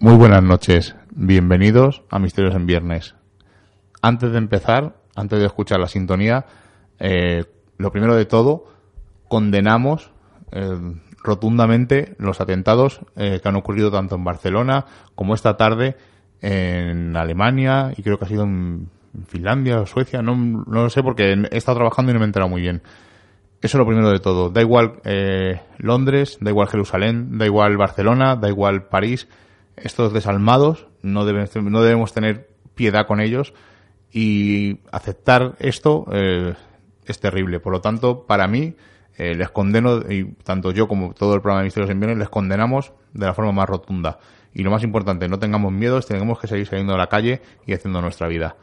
Muy buenas noches, bienvenidos a Misterios en Viernes. Antes de empezar, antes de escuchar la sintonía, eh, lo primero de todo, condenamos eh, rotundamente los atentados eh, que han ocurrido tanto en Barcelona como esta tarde en Alemania y creo que ha sido en Finlandia o Suecia, no, no lo sé porque he estado trabajando y no me he enterado muy bien. Eso es lo primero de todo. Da igual Londres, da igual Jerusalén, da igual Barcelona, da igual París. Estos desalmados no, deben, no debemos tener piedad con ellos y aceptar esto eh, es terrible. Por lo tanto, para mí, eh, les condeno, y tanto yo como todo el programa de Misterios en Viernes, les condenamos de la forma más rotunda. Y lo más importante, no tengamos miedo, tenemos que seguir saliendo a la calle y haciendo nuestra vida.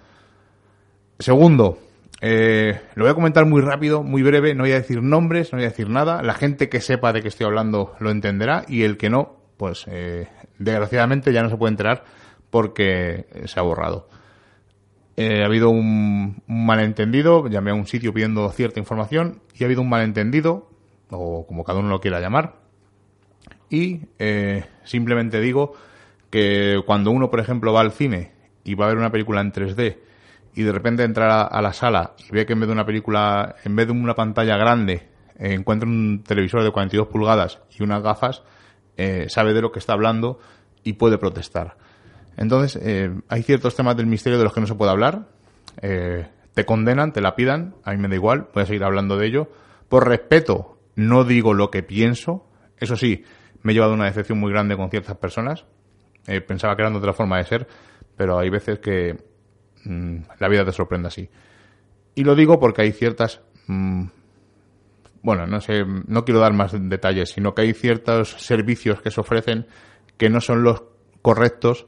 Segundo, eh, lo voy a comentar muy rápido, muy breve, no voy a decir nombres, no voy a decir nada. La gente que sepa de qué estoy hablando lo entenderá y el que no, pues eh, desgraciadamente ya no se puede enterar porque se ha borrado. Eh, ha habido un, malentendido, llamé a un sitio pidiendo cierta información y ha habido un malentendido, o como cada uno lo quiera llamar, y eh, simplemente digo que cuando uno, por ejemplo, va al cine y va a ver una película en 3D y de repente entra a, a la sala y ve que en vez de una película, en vez de una pantalla grande, eh, encuentra un televisor de 42 pulgadas y unas gafas, eh, sabe de lo que está hablando y puede protestar. Entonces, eh, hay ciertos temas del misterio de los que no se puede hablar. Eh, te condenan, te la pidan, a mí me da igual, voy a seguir hablando de ello. Por respeto, no digo lo que pienso. Eso sí, me he llevado una decepción muy grande con ciertas personas. Pensaba que eran de otra forma de ser, pero hay veces que mmm, la vida te sorprende así. Y lo digo porque hay ciertas... Mmm, bueno, no sé, no quiero dar más detalles, sino que hay ciertos servicios que se ofrecen que no son los correctos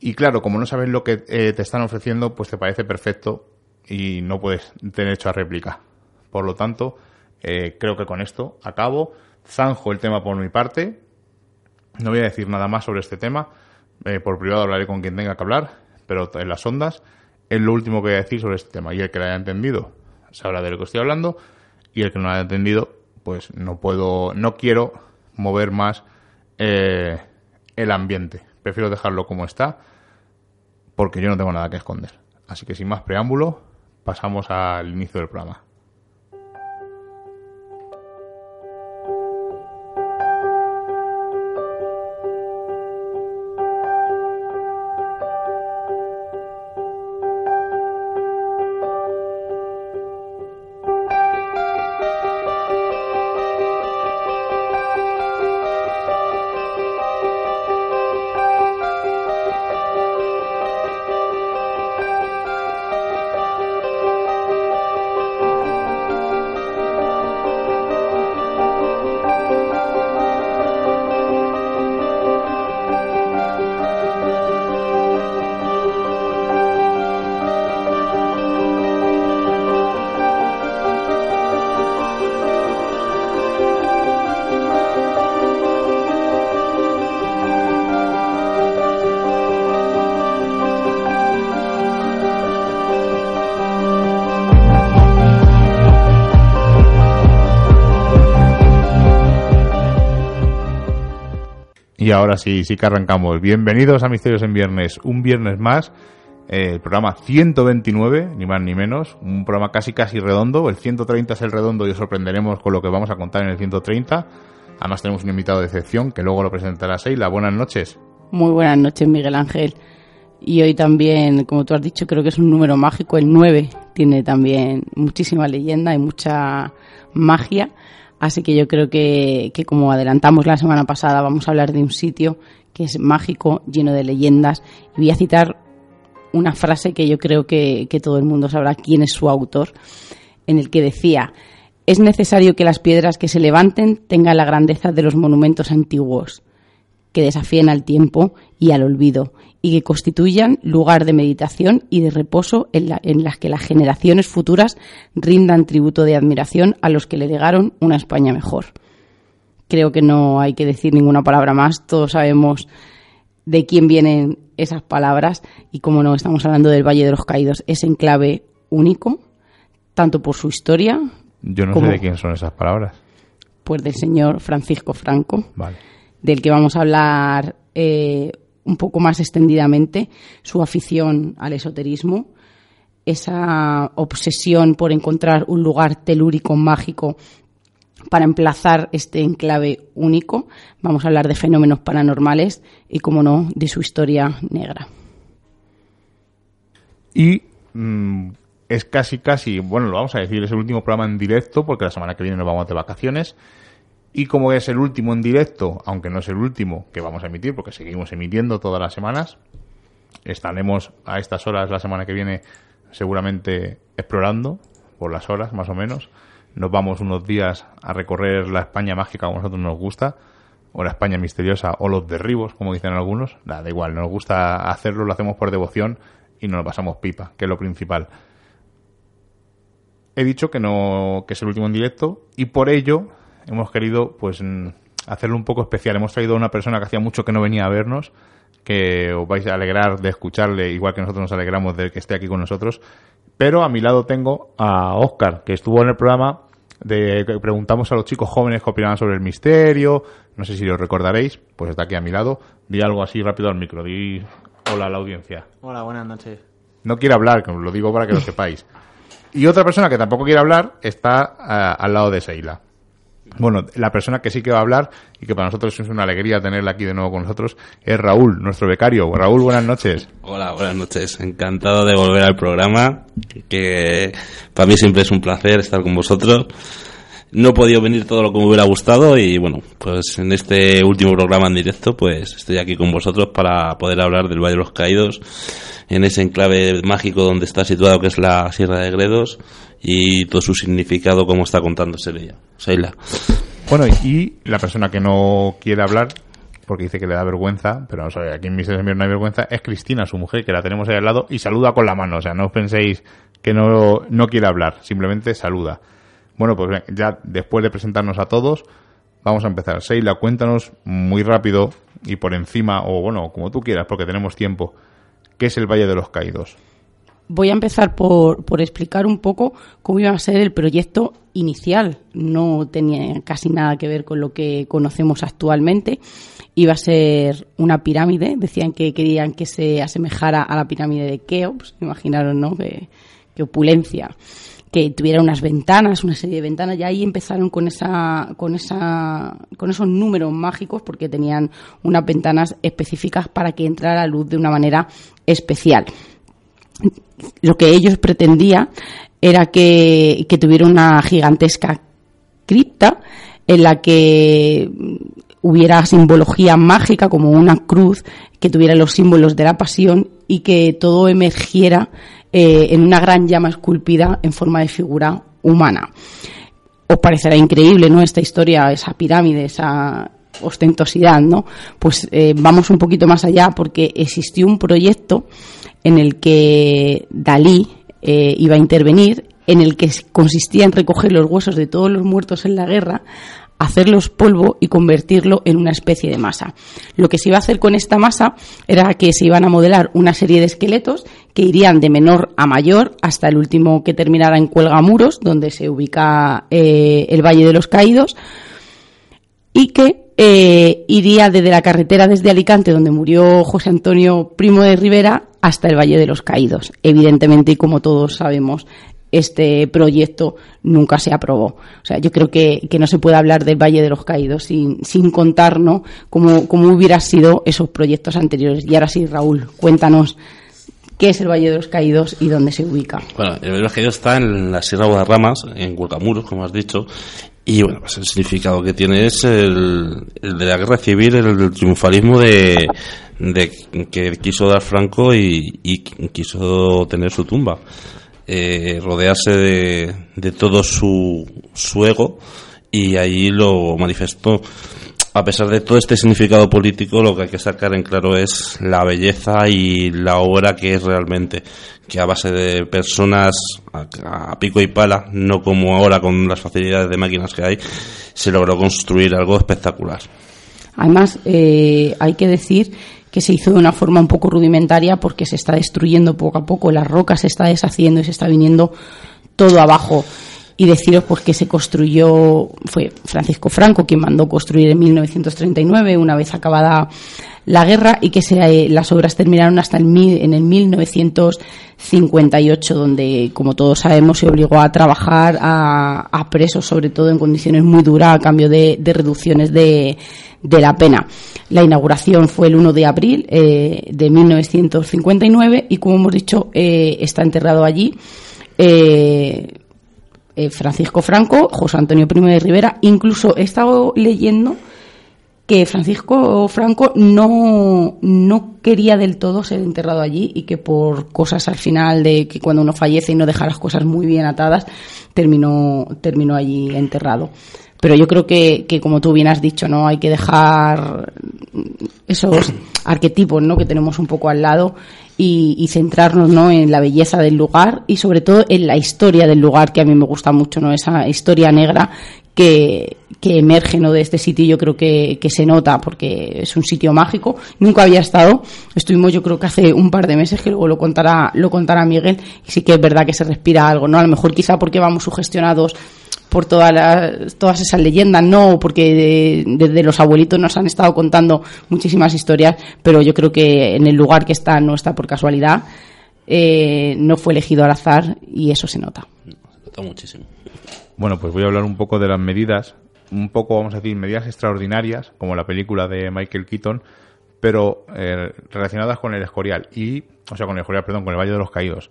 y claro, como no sabes lo que eh, te están ofreciendo, pues te parece perfecto y no puedes tener hecho a réplica. Por lo tanto, eh, creo que con esto acabo. Zanjo el tema por mi parte. No voy a decir nada más sobre este tema. Eh, por privado hablaré con quien tenga que hablar, pero en las ondas es lo último que voy a decir sobre este tema. Y el que lo haya entendido sabrá de lo que estoy hablando. Y el que no lo haya entendido, pues no puedo, no quiero mover más eh, el ambiente. Prefiero dejarlo como está porque yo no tengo nada que esconder. Así que sin más preámbulo, pasamos al inicio del programa. Ahora sí, sí que arrancamos. Bienvenidos a Misterios en Viernes, un viernes más, eh, el programa 129, ni más ni menos, un programa casi casi redondo, el 130 es el redondo y os sorprenderemos con lo que vamos a contar en el 130. Además tenemos un invitado de excepción que luego lo presentará Seila. Buenas noches. Muy buenas noches, Miguel Ángel. Y hoy también, como tú has dicho, creo que es un número mágico, el 9 tiene también muchísima leyenda y mucha magia. Así que yo creo que, que, como adelantamos la semana pasada, vamos a hablar de un sitio que es mágico, lleno de leyendas. Y voy a citar una frase que yo creo que, que todo el mundo sabrá quién es su autor, en el que decía, es necesario que las piedras que se levanten tengan la grandeza de los monumentos antiguos, que desafíen al tiempo y al olvido, y que constituyan lugar de meditación y de reposo en, la, en, las que las generaciones futuras rindan tributo de admiración a los que le legaron una España mejor. Creo que no hay que decir ninguna palabra más, todos sabemos de quién vienen esas palabras y como no estamos hablando del Valle de los Caídos, es enclave único, tanto por su historia. Yo no como, sé de quién son esas palabras. Pues del señor Francisco Franco, vale. del que vamos a hablar eh, un poco más extendidamente su afición al esoterismo, esa obsesión por encontrar un lugar telúrico mágico para emplazar este enclave único. Vamos a hablar de fenómenos paranormales y, como no, de su historia negra. Y mm, es casi, casi, bueno, lo vamos a decir, es el último programa en directo porque la semana que viene nos vamos de vacaciones. Y como es el último en directo, aunque no es el último que vamos a emitir, porque seguimos emitiendo todas las semanas, estaremos a estas horas la semana que viene seguramente explorando por las horas más o menos. Nos vamos unos días a recorrer la España mágica como a nosotros nos gusta, o la España misteriosa, o los derribos, como dicen algunos. Nada, da igual, nos gusta hacerlo, lo hacemos por devoción y nos lo pasamos pipa, que es lo principal. He dicho que no que es el último en directo y por ello hemos querido pues mm, hacerlo un poco especial. Hemos traído a una persona que hacía mucho que no venía a vernos, que os vais a alegrar de escucharle, igual que nosotros nos alegramos de que esté aquí con nosotros. Pero a mi lado tengo a Oscar, que estuvo en el programa de que preguntamos a los chicos jóvenes que opinaban sobre el misterio. No sé si lo recordaréis, pues está aquí a mi lado. Di algo así rápido al micro. Di hola a la audiencia. Hola, buenas noches. No quiere hablar, lo digo para que lo sepáis. Y otra persona que tampoco quiere hablar está eh, al lado de Seila. Bueno, la persona que sí que va a hablar y que para nosotros es una alegría tenerla aquí de nuevo con nosotros es Raúl, nuestro becario. Raúl, buenas noches. Hola, buenas noches. Encantado de volver al programa, que para mí siempre es un placer estar con vosotros. No he podido venir todo lo que me hubiera gustado y bueno, pues en este último programa en directo pues estoy aquí con vosotros para poder hablar del Valle de los Caídos en ese enclave mágico donde está situado que es la Sierra de Gredos y todo su significado como está contándose ella. Seila. Bueno, y la persona que no quiere hablar, porque dice que le da vergüenza, pero no aquí en mis no hay vergüenza, es Cristina, su mujer, que la tenemos ahí al lado y saluda con la mano. O sea, no os penséis que no, no quiere hablar, simplemente saluda. Bueno, pues ya después de presentarnos a todos, vamos a empezar. Seila, cuéntanos muy rápido y por encima, o bueno, como tú quieras, porque tenemos tiempo, ¿qué es el Valle de los Caídos? Voy a empezar por, por explicar un poco cómo iba a ser el proyecto inicial. No tenía casi nada que ver con lo que conocemos actualmente. Iba a ser una pirámide. Decían que querían que se asemejara a la pirámide de Keops. Imaginaron, ¿no? Qué, qué opulencia que tuviera unas ventanas, una serie de ventanas, y ahí empezaron con esa, con esa, con esos números mágicos, porque tenían unas ventanas específicas para que entrara la luz de una manera especial. Lo que ellos pretendían era que, tuviera una gigantesca cripta en la que hubiera simbología mágica como una cruz que tuviera los símbolos de la pasión y que todo emergiera eh, en una gran llama esculpida en forma de figura humana. Os parecerá increíble, ¿no? Esta historia, esa pirámide, esa ostentosidad, ¿no? Pues eh, vamos un poquito más allá porque existió un proyecto en el que Dalí eh, iba a intervenir, en el que consistía en recoger los huesos de todos los muertos en la guerra, hacerlos polvo y convertirlo en una especie de masa. Lo que se iba a hacer con esta masa era que se iban a modelar una serie de esqueletos que irían de menor a mayor hasta el último que terminara en Cuelgamuros, donde se ubica eh, el Valle de los Caídos, y que eh, iría desde la carretera desde Alicante, donde murió José Antonio Primo de Rivera, hasta el Valle de los Caídos. Evidentemente, y como todos sabemos, este proyecto nunca se aprobó. O sea, yo creo que, no se puede hablar del Valle de los Caídos sin, sin contar ¿no? cómo, cómo hubieran sido esos proyectos anteriores. Y ahora sí, Raúl, cuéntanos qué es el Valle de los Caídos y dónde se ubica. Bueno, el Valle de los Caídos está en la Sierra Guadarramas, en Huelcamuros, como has dicho, y bueno, pues el significado que tiene es el, de la guerra civil, el, triunfalismo de, de, que quiso dar Franco y, quiso tener su tumba eh, rodearse de, de, todo su, su ego y allí lo manifestó. A pesar de todo este significado político, lo que hay que sacar en claro es la belleza y la obra que es realmente, que a base de personas a, pico y pala, no como ahora con las facilidades de máquinas que hay, se logró construir algo espectacular. Además, eh, hay que decir que se hizo de una forma un poco rudimentaria porque se está destruyendo poco a poco, la roca se está deshaciendo y se está viniendo todo abajo. Y deciros pues que se construyó, fue Francisco Franco quien mandó construir en 1939, una vez acabada la guerra y que eh, las obras terminaron hasta el en el 1958, donde, como todos sabemos, se obligó a trabajar a, presos, sobre todo en condiciones muy duras, a cambio de, reducciones de, la pena. La inauguración fue el 1 de abril eh, de 1959 y, como hemos dicho, eh, está enterrado allí. Francisco Franco, José Antonio I de Rivera, incluso he estado leyendo que Francisco Franco no, no quería del todo ser enterrado allí y que por cosas al final de que cuando uno fallece y no deja las cosas muy bien atadas, terminó, terminó allí enterrado. Pero yo creo que, que como tú bien has dicho, ¿no? Hay que dejar esos arquetipos, ¿no? Que tenemos un poco al lado y, y, centrarnos, ¿no? En la belleza del lugar y sobre todo en la historia del lugar que a mí me gusta mucho, ¿no? Esa historia negra que, que emerge ¿no? de este sitio yo creo que, que, se nota porque es un sitio mágico. Nunca había estado. Estuvimos yo creo que hace un par de meses que luego lo contará, lo contará Miguel y sí que es verdad que se respira algo, ¿no? A lo mejor quizá porque vamos sugestionados por todas las, todas esas leyendas, no, porque desde los abuelitos nos han estado contando muchísimas historias, pero yo creo que en el lugar que está no está por casualidad, eh, no fue elegido al azar y eso se nota. Se nota muchísimo. Bueno, pues voy a hablar un poco de las medidas, un poco, vamos a decir, medidas extraordinarias, como la película de Michael Keaton, pero eh, relacionadas con el Escorial, y, o sea, con el Escorial, perdón, con el Valle de los Caídos.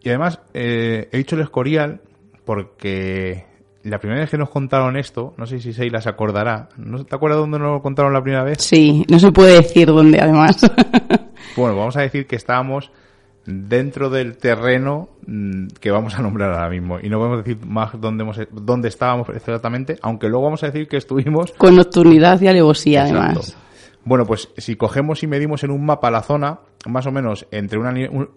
Y además, eh, he dicho el Escorial porque la primera vez que nos contaron esto, no sé si Seila se acordará, ¿no te acuerdas dónde nos lo contaron la primera vez? Sí, no se puede decir dónde, además. bueno, vamos a decir que estábamos dentro del terreno mm, que vamos a nombrar ahora mismo. Y no podemos decir más dónde, hemos, dónde estábamos exactamente, aunque luego vamos a decir que estuvimos... Con nocturnidad y alevosía, además. Bueno, pues si cogemos y medimos en un mapa la zona, más o menos entre una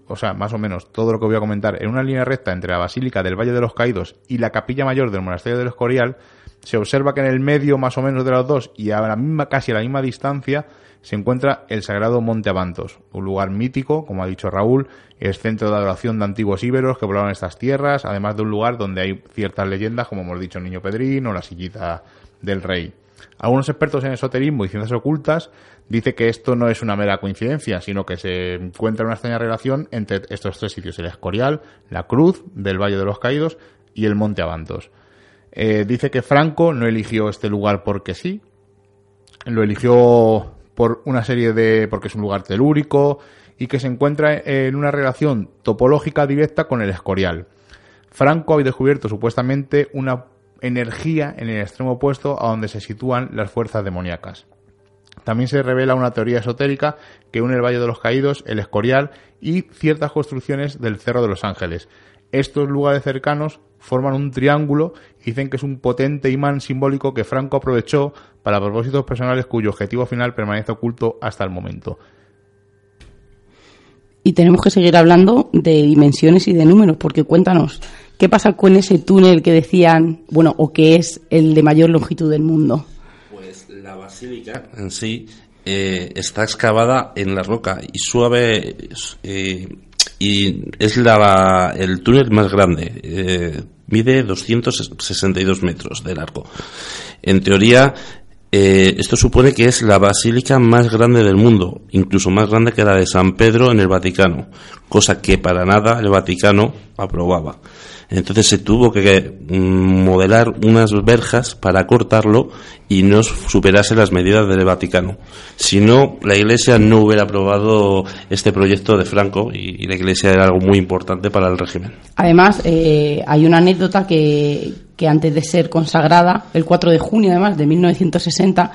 o sea, más o menos todo lo que voy a comentar, en una línea recta entre la Basílica del Valle de los Caídos y la Capilla Mayor del Monasterio del Escorial, se observa que en el medio más o menos de los dos y a la misma, casi a la misma distancia, se encuentra el sagrado Monte Abantos, un lugar mítico, como ha dicho Raúl, es centro de adoración de antiguos íberos que poblaban estas tierras, además de un lugar donde hay ciertas leyendas, como hemos dicho, el Niño Pedrín o la sillita del rey. Algunos expertos en esoterismo y ciencias ocultas dicen que esto no es una mera coincidencia, sino que se encuentra una extraña relación entre estos tres sitios, el Escorial, la Cruz del Valle de los Caídos y el Monte Abantos. Eh, dice que Franco no eligió este lugar porque sí, lo eligió por una serie de. porque es un lugar telúrico y que se encuentra en una relación topológica directa con el escorial. Franco ha descubierto supuestamente una energía en el extremo opuesto a donde se sitúan las fuerzas demoníacas. También se revela una teoría esotérica que une el Valle de los Caídos, el Escorial y ciertas construcciones del Cerro de los Ángeles. Estos lugares cercanos forman un triángulo y dicen que es un potente imán simbólico que Franco aprovechó para propósitos personales cuyo objetivo final permanece oculto hasta el momento. Y tenemos que seguir hablando de dimensiones y de números, porque cuéntanos, ¿qué pasa con ese túnel que decían, bueno, o que es el de mayor longitud del mundo? La basílica en sí eh, está excavada en la roca y suave eh, y es la, el túnel más grande. Eh, mide 262 metros de largo. En teoría, eh, esto supone que es la basílica más grande del mundo, incluso más grande que la de San Pedro en el Vaticano, cosa que para nada el Vaticano aprobaba. Entonces se tuvo que mm, modelar unas verjas para cortarlo y no superase las medidas del Vaticano. Si no, la Iglesia no hubiera aprobado este proyecto de Franco y, la Iglesia era algo muy importante para el régimen. Además, eh, hay una anécdota que, que antes de ser consagrada, el 4 de junio además de 1960,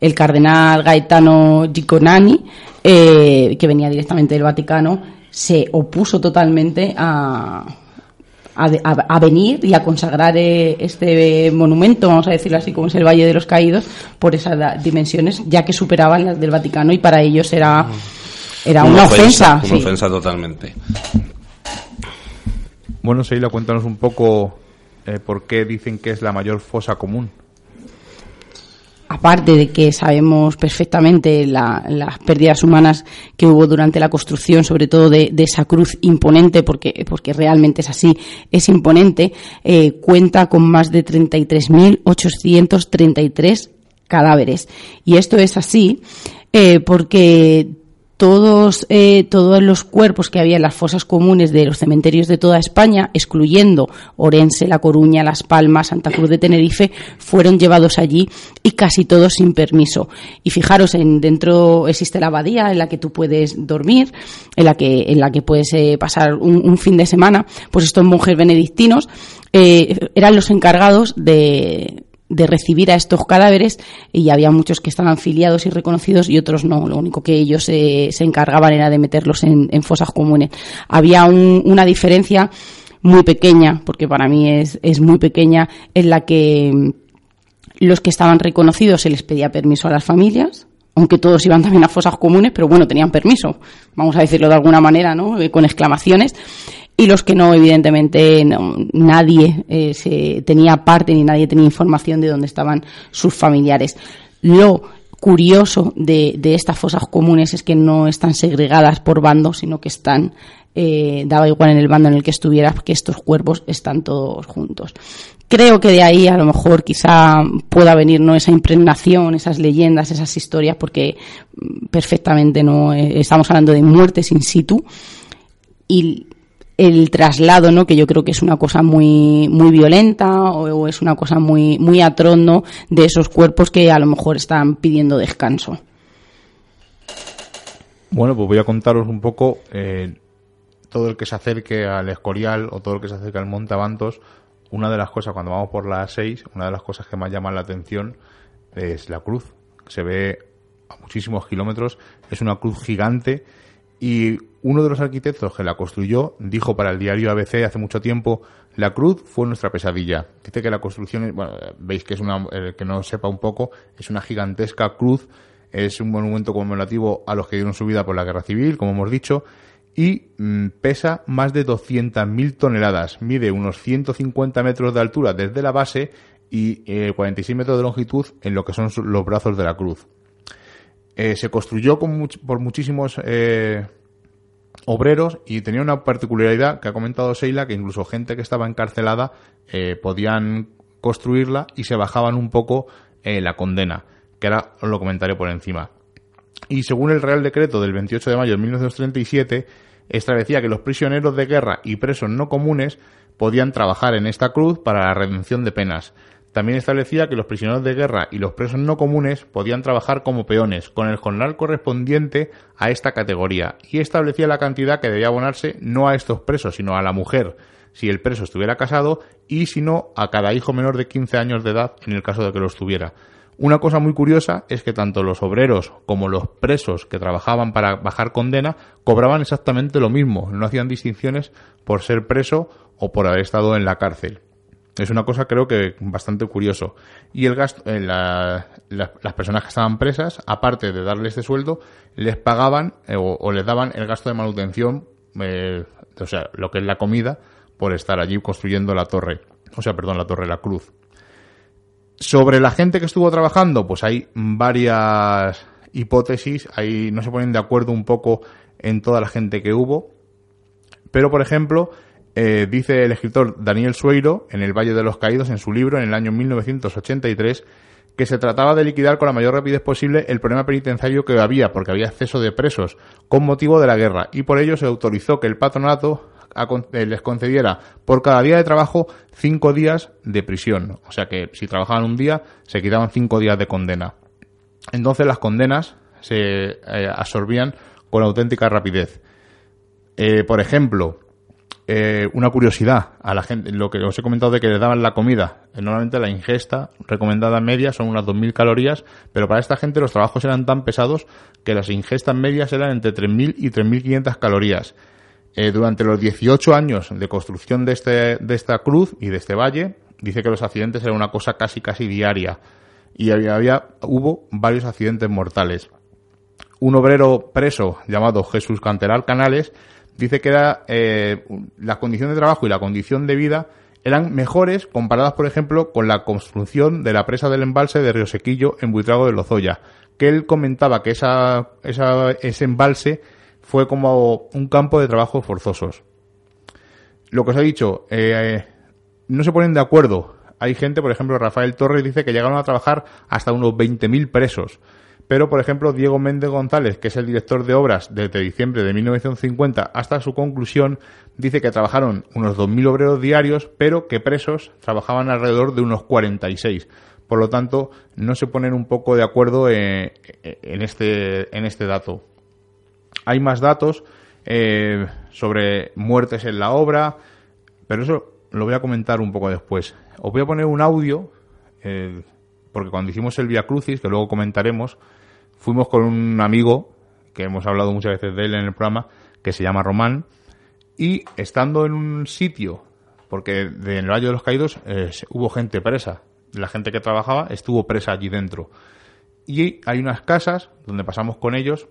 el cardenal Gaetano Giconani, eh, que venía directamente del Vaticano, se opuso totalmente a, a, venir y a consagrar eh, este monumento, vamos a decirlo así, como es el Valle de los Caídos, por esas dimensiones, ya que superaban las del Vaticano y para ellos era, era una, ofensa. Una ofensa totalmente. Bueno, Seila, cuéntanos un poco eh, por qué dicen que es la mayor fosa común aparte de que sabemos perfectamente las pérdidas humanas que hubo durante la construcción, sobre todo de, esa cruz imponente, porque, porque realmente es así, es imponente, eh, cuenta con más de 33.833 cadáveres. Y esto es así eh, porque todos, eh, todos los cuerpos que había en las fosas comunes de los cementerios de toda España, excluyendo Orense, La Coruña, Las Palmas, Santa Cruz de Tenerife, fueron llevados allí y casi todos sin permiso. Y fijaros, en, dentro existe la abadía en la que tú puedes dormir, en la que, en la que puedes eh, pasar un, fin de semana. Pues estos monjes benedictinos eh, eran los encargados de, de recibir a estos cadáveres y había muchos que estaban filiados y reconocidos y otros no. Lo único que ellos se encargaban era de meterlos en, fosas comunes. Había una diferencia muy pequeña, porque para mí es, es muy pequeña, en la que mm, los que estaban reconocidos se les pedía permiso a las familias, aunque todos iban también a fosas comunes, pero bueno, tenían permiso, vamos a decirlo de alguna manera, ¿no? Eh, con exclamaciones y los que no, evidentemente, nadie eh, se tenía parte ni nadie tenía información de dónde estaban sus familiares. Lo curioso de, estas fosas comunes es que no están segregadas por bandos, sino que están, eh, daba igual en el bando en el que estuviera, que estos cuerpos están todos juntos. Creo que de ahí a lo mejor quizá pueda venir no esa impregnación, esas leyendas, esas historias, porque mm, perfectamente no eh, estamos hablando de muertes in situ y el traslado, ¿no? Que yo creo que es una cosa muy, muy violenta o, es una cosa muy, muy atroz, De esos cuerpos que a lo mejor están pidiendo descanso. Bueno, pues voy a contaros un poco eh, todo el que se acerque al Escorial o todo el que se acerque al Monte Avantos. Una de las cosas, cuando vamos por las 6, una de las cosas que más llaman la atención es la cruz. Se ve a muchísimos kilómetros, es una cruz gigante y uno de los arquitectos que la construyó dijo para el diario ABC hace mucho tiempo, la cruz fue nuestra pesadilla. Dice que la construcción, bueno, veis que es una, el que no sepa un poco, es una gigantesca cruz, es un monumento conmemorativo a los que dieron su vida por la guerra civil, como hemos dicho, y mm, pesa más de 200.000 toneladas, mide unos 150 metros de altura desde la base y 46 eh, metros de longitud en lo que son los brazos de la cruz. Eh, se construyó por muchísimos eh, obreros y tenía una particularidad que ha comentado Seila, que incluso gente que estaba encarcelada eh, podían construirla y se bajaban un poco la condena, que ahora os lo comentaré por encima. Y según el Real Decreto del 28 de mayo de 1937, establecía que los prisioneros de guerra y presos no comunes podían trabajar en esta cruz para la redención de penas. También establecía que los prisioneros de guerra y los presos no comunes podían trabajar como peones, con el jornal correspondiente a esta categoría, y establecía la cantidad que debía abonarse no a estos presos, sino a la mujer, si el preso estuviera casado, y si no, a cada hijo menor de 15 años de edad, en el caso de que lo estuviera. Una cosa muy curiosa es que tanto los obreros como los presos que trabajaban para bajar condena cobraban exactamente lo mismo, no hacían distinciones por ser preso o por haber estado en la cárcel. Es una cosa creo que bastante curioso. Y el gasto, eh, las personas que estaban presas, aparte de darles este sueldo, les pagaban eh, o, les daban el gasto de manutención, eh, o sea, lo que es la comida, por estar allí construyendo la torre. O sea, perdón, la torre, la cruz. Sobre la gente que estuvo trabajando, pues hay varias hipótesis, ahí no se ponen de acuerdo un poco en toda la gente que hubo. Pero, por ejemplo, eh, dice el escritor Daniel Sueiro en El Valle de los Caídos en su libro en el año 1983 que se trataba de liquidar con la mayor rapidez posible el problema penitenciario que había, porque había exceso de presos, con motivo de la guerra, y por ello se autorizó que el patronato eh, les concediera por cada día de trabajo cinco días de prisión. O sea que si trabajaban un día, se quitaban cinco días de condena. Entonces las condenas se eh, absorbían con auténtica rapidez. por ejemplo, eh, una curiosidad a la gente, lo que os he comentado de que les daban la comida. Eh, normalmente la ingesta recomendada media son unas 2.000 calorías, pero para esta gente los trabajos eran tan pesados que las ingestas medias eran entre 3.000 y 3.500 calorías. Eh, durante los 18 años de construcción de, este, de esta cruz y de este valle, dice que los accidentes eran una cosa casi casi diaria y había, había hubo varios accidentes mortales. Un obrero preso llamado Jesús Canteral Canales dice que era, eh, las condiciones de trabajo y la condición de vida eran mejores comparadas, por ejemplo, con la construcción de la presa del embalse de Río Sequillo en Buitrago de Lozoya, que él comentaba que esa, ese embalse fue como un campo de trabajo forzosos. Lo que os he dicho, eh, no se ponen de acuerdo. Hay gente, por ejemplo, Rafael Torres dice que llegaron a trabajar hasta unos 20.000 presos pero por ejemplo Diego Méndez González, que es el director de obras desde diciembre de 1950 hasta su conclusión, dice que trabajaron unos 2.000 obreros diarios, pero que presos trabajaban alrededor de unos 46. Por lo tanto, no se ponen un poco de acuerdo eh, en, este, en este dato. Hay más datos eh, sobre muertes en la obra, pero eso lo voy a comentar un poco después. Os voy a poner un audio, eh, porque cuando hicimos el Via Crucis, que luego comentaremos, fuimos con un amigo, que hemos hablado muchas veces de él en el programa, que se llama Román, y estando en un sitio, porque en el Valle de los Caídos hubo gente presa, la gente que trabajaba estuvo presa allí dentro. Y hay unas casas donde pasamos con ellos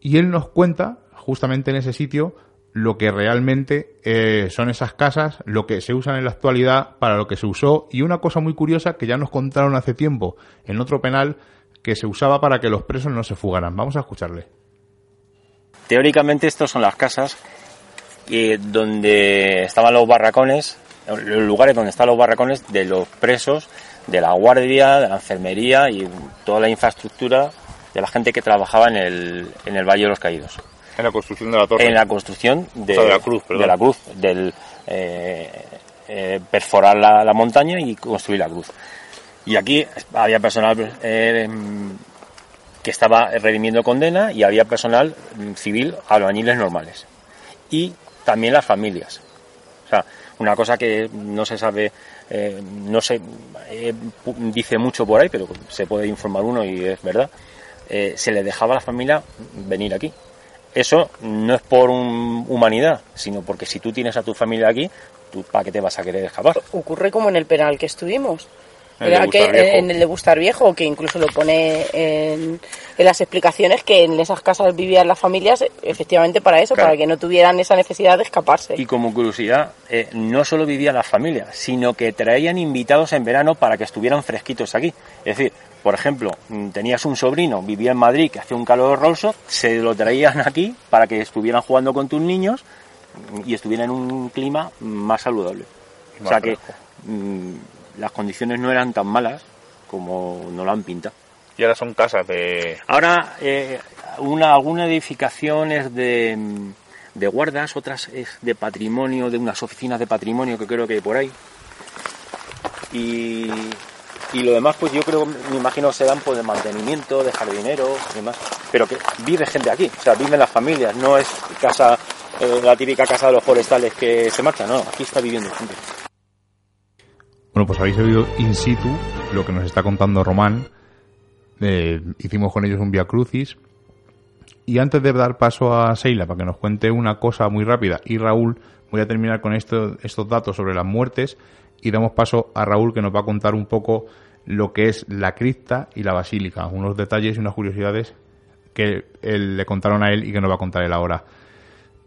y él nos cuenta, justamente en ese sitio, lo que realmente eh, son esas casas, lo que se usan en la actualidad, para lo que se usó y una cosa muy curiosa que ya nos contaron hace tiempo en otro penal que se usaba para que los presos no se fugaran. Vamos a escucharle. Teóricamente estas son las casas eh, donde estaban los barracones, los lugares donde están los barracones de los presos de la guardia, de la enfermería y toda la infraestructura de la gente que trabajaba en el, en el Valle de los Caídos. En la construcción de la torre. En la construcción de, la cruz, de la cruz, del eh, eh, perforar la, montaña y construir la cruz. Y aquí había personal eh, que estaba redimiendo condena y había personal mm, civil, albañiles normales. Y también las familias. O sea, una cosa que no se sabe eh, no se eh, dice mucho por ahí, pero se puede informar uno y es verdad, eh, se le dejaba a la familia venir aquí. Eso no es por humanidad, sino porque si tú tienes a tu familia aquí, ¿tú para qué te vas a querer escapar? Ocurre como en el penal que estuvimos. Era que en el de Bustar Viejo, que incluso lo pone en, las explicaciones, que en esas casas vivían las familias efectivamente para eso, para que no tuvieran esa necesidad de escaparse. Y como curiosidad, eh, no solo vivían las familias, sino que traían invitados en verano para que estuvieran fresquitos aquí. Es decir, por ejemplo, mm, tenías un sobrino, vivía en Madrid, que hacía un calor horroroso, se lo traían aquí para que estuvieran jugando con tus niños y estuvieran en un clima más saludable. o sea que las condiciones no eran tan malas como no lo han pintado. Y ahora son casas de... Ahora, eh, una, alguna edificación es de, de guardas, otras es de patrimonio, de unas oficinas de patrimonio que creo que hay por ahí. Y, y lo demás, pues yo creo, me imagino, se dan pues, de mantenimiento, de jardinero y demás. Pero que vive gente aquí, o sea, viven las familias, no es casa, eh, la típica casa de los forestales que se marcha, no, aquí está viviendo gente. Bueno, pues habéis oído in situ lo que nos está contando Román. Eh, hicimos con ellos un Via Crucis. Y antes de dar paso a Seila para que nos cuente una cosa muy rápida, y Raúl, voy a terminar con esto, estos datos sobre las muertes y damos paso a Raúl que nos va a contar un poco lo que es la cripta y la basílica, unos detalles y unas curiosidades que le contaron a él y que nos va a contar él ahora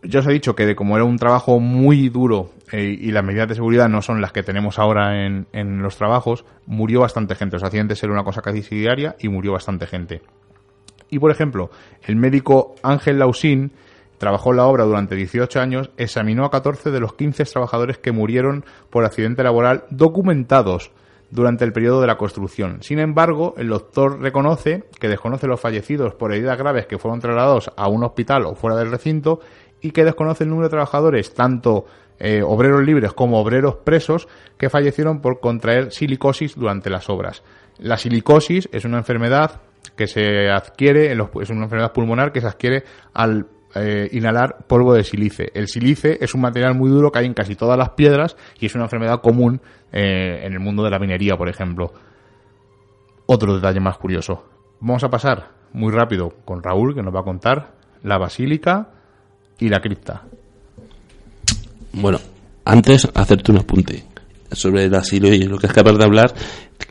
yo os he dicho que de como era un trabajo muy duro eh, y las medidas de seguridad no son las que tenemos ahora en, en los trabajos, murió bastante gente. Los accidentes eran una cosa casi diaria y murió bastante gente. Y por ejemplo, el médico Ángel Lausín trabajó en la obra durante 18 años, examinó a 14 de los 15 trabajadores que murieron por accidente laboral documentados durante el periodo de la construcción. Sin embargo, el doctor reconoce que desconoce los fallecidos por heridas graves que fueron trasladados a un hospital o fuera del recinto y que desconoce el número de trabajadores, tanto eh, obreros libres como obreros presos, que fallecieron por contraer silicosis durante las obras. La silicosis es una enfermedad que se adquiere, es una enfermedad pulmonar que se adquiere al eh, inhalar polvo de silice. El silice es un material muy duro que hay en casi todas las piedras y es una enfermedad común eh, en el mundo de la minería, por ejemplo. Otro detalle más curioso. Vamos a pasar muy rápido con Raúl, que nos va a contar la basílica y la cripta. Bueno, antes hacerte un apunte sobre el asilo y lo que es capaz de hablar.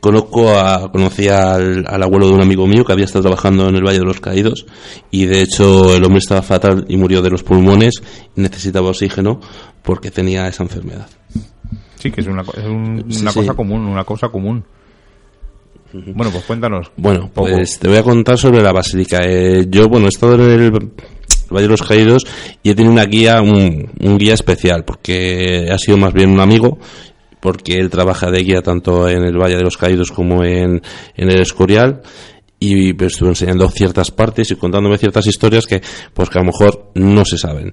Conozco a, conocí al, abuelo de un amigo mío que había estado trabajando en el Valle de los Caídos y de hecho el hombre estaba fatal y murió de los pulmones y necesitaba oxígeno porque tenía esa enfermedad. Sí, que es una, una cosa común, una cosa común. Bueno, pues cuéntanos. Bueno, pues te voy a contar sobre la basílica. Eh, yo, bueno, he estado en el Valle de los Caídos y he tenido una guía, un, guía especial, porque ha sido más bien un amigo, porque él trabaja de guía tanto en el Valle de los Caídos como en, en el Escorial y me estuvo enseñando ciertas partes y contándome ciertas historias que pues que a lo mejor no se saben.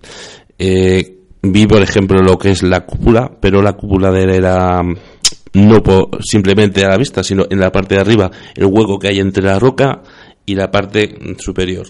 Eh, vi por ejemplo lo que es la cúpula, pero la cúpula de él era no simplemente a la vista, sino en la parte de arriba, el hueco que hay entre la roca y la parte superior.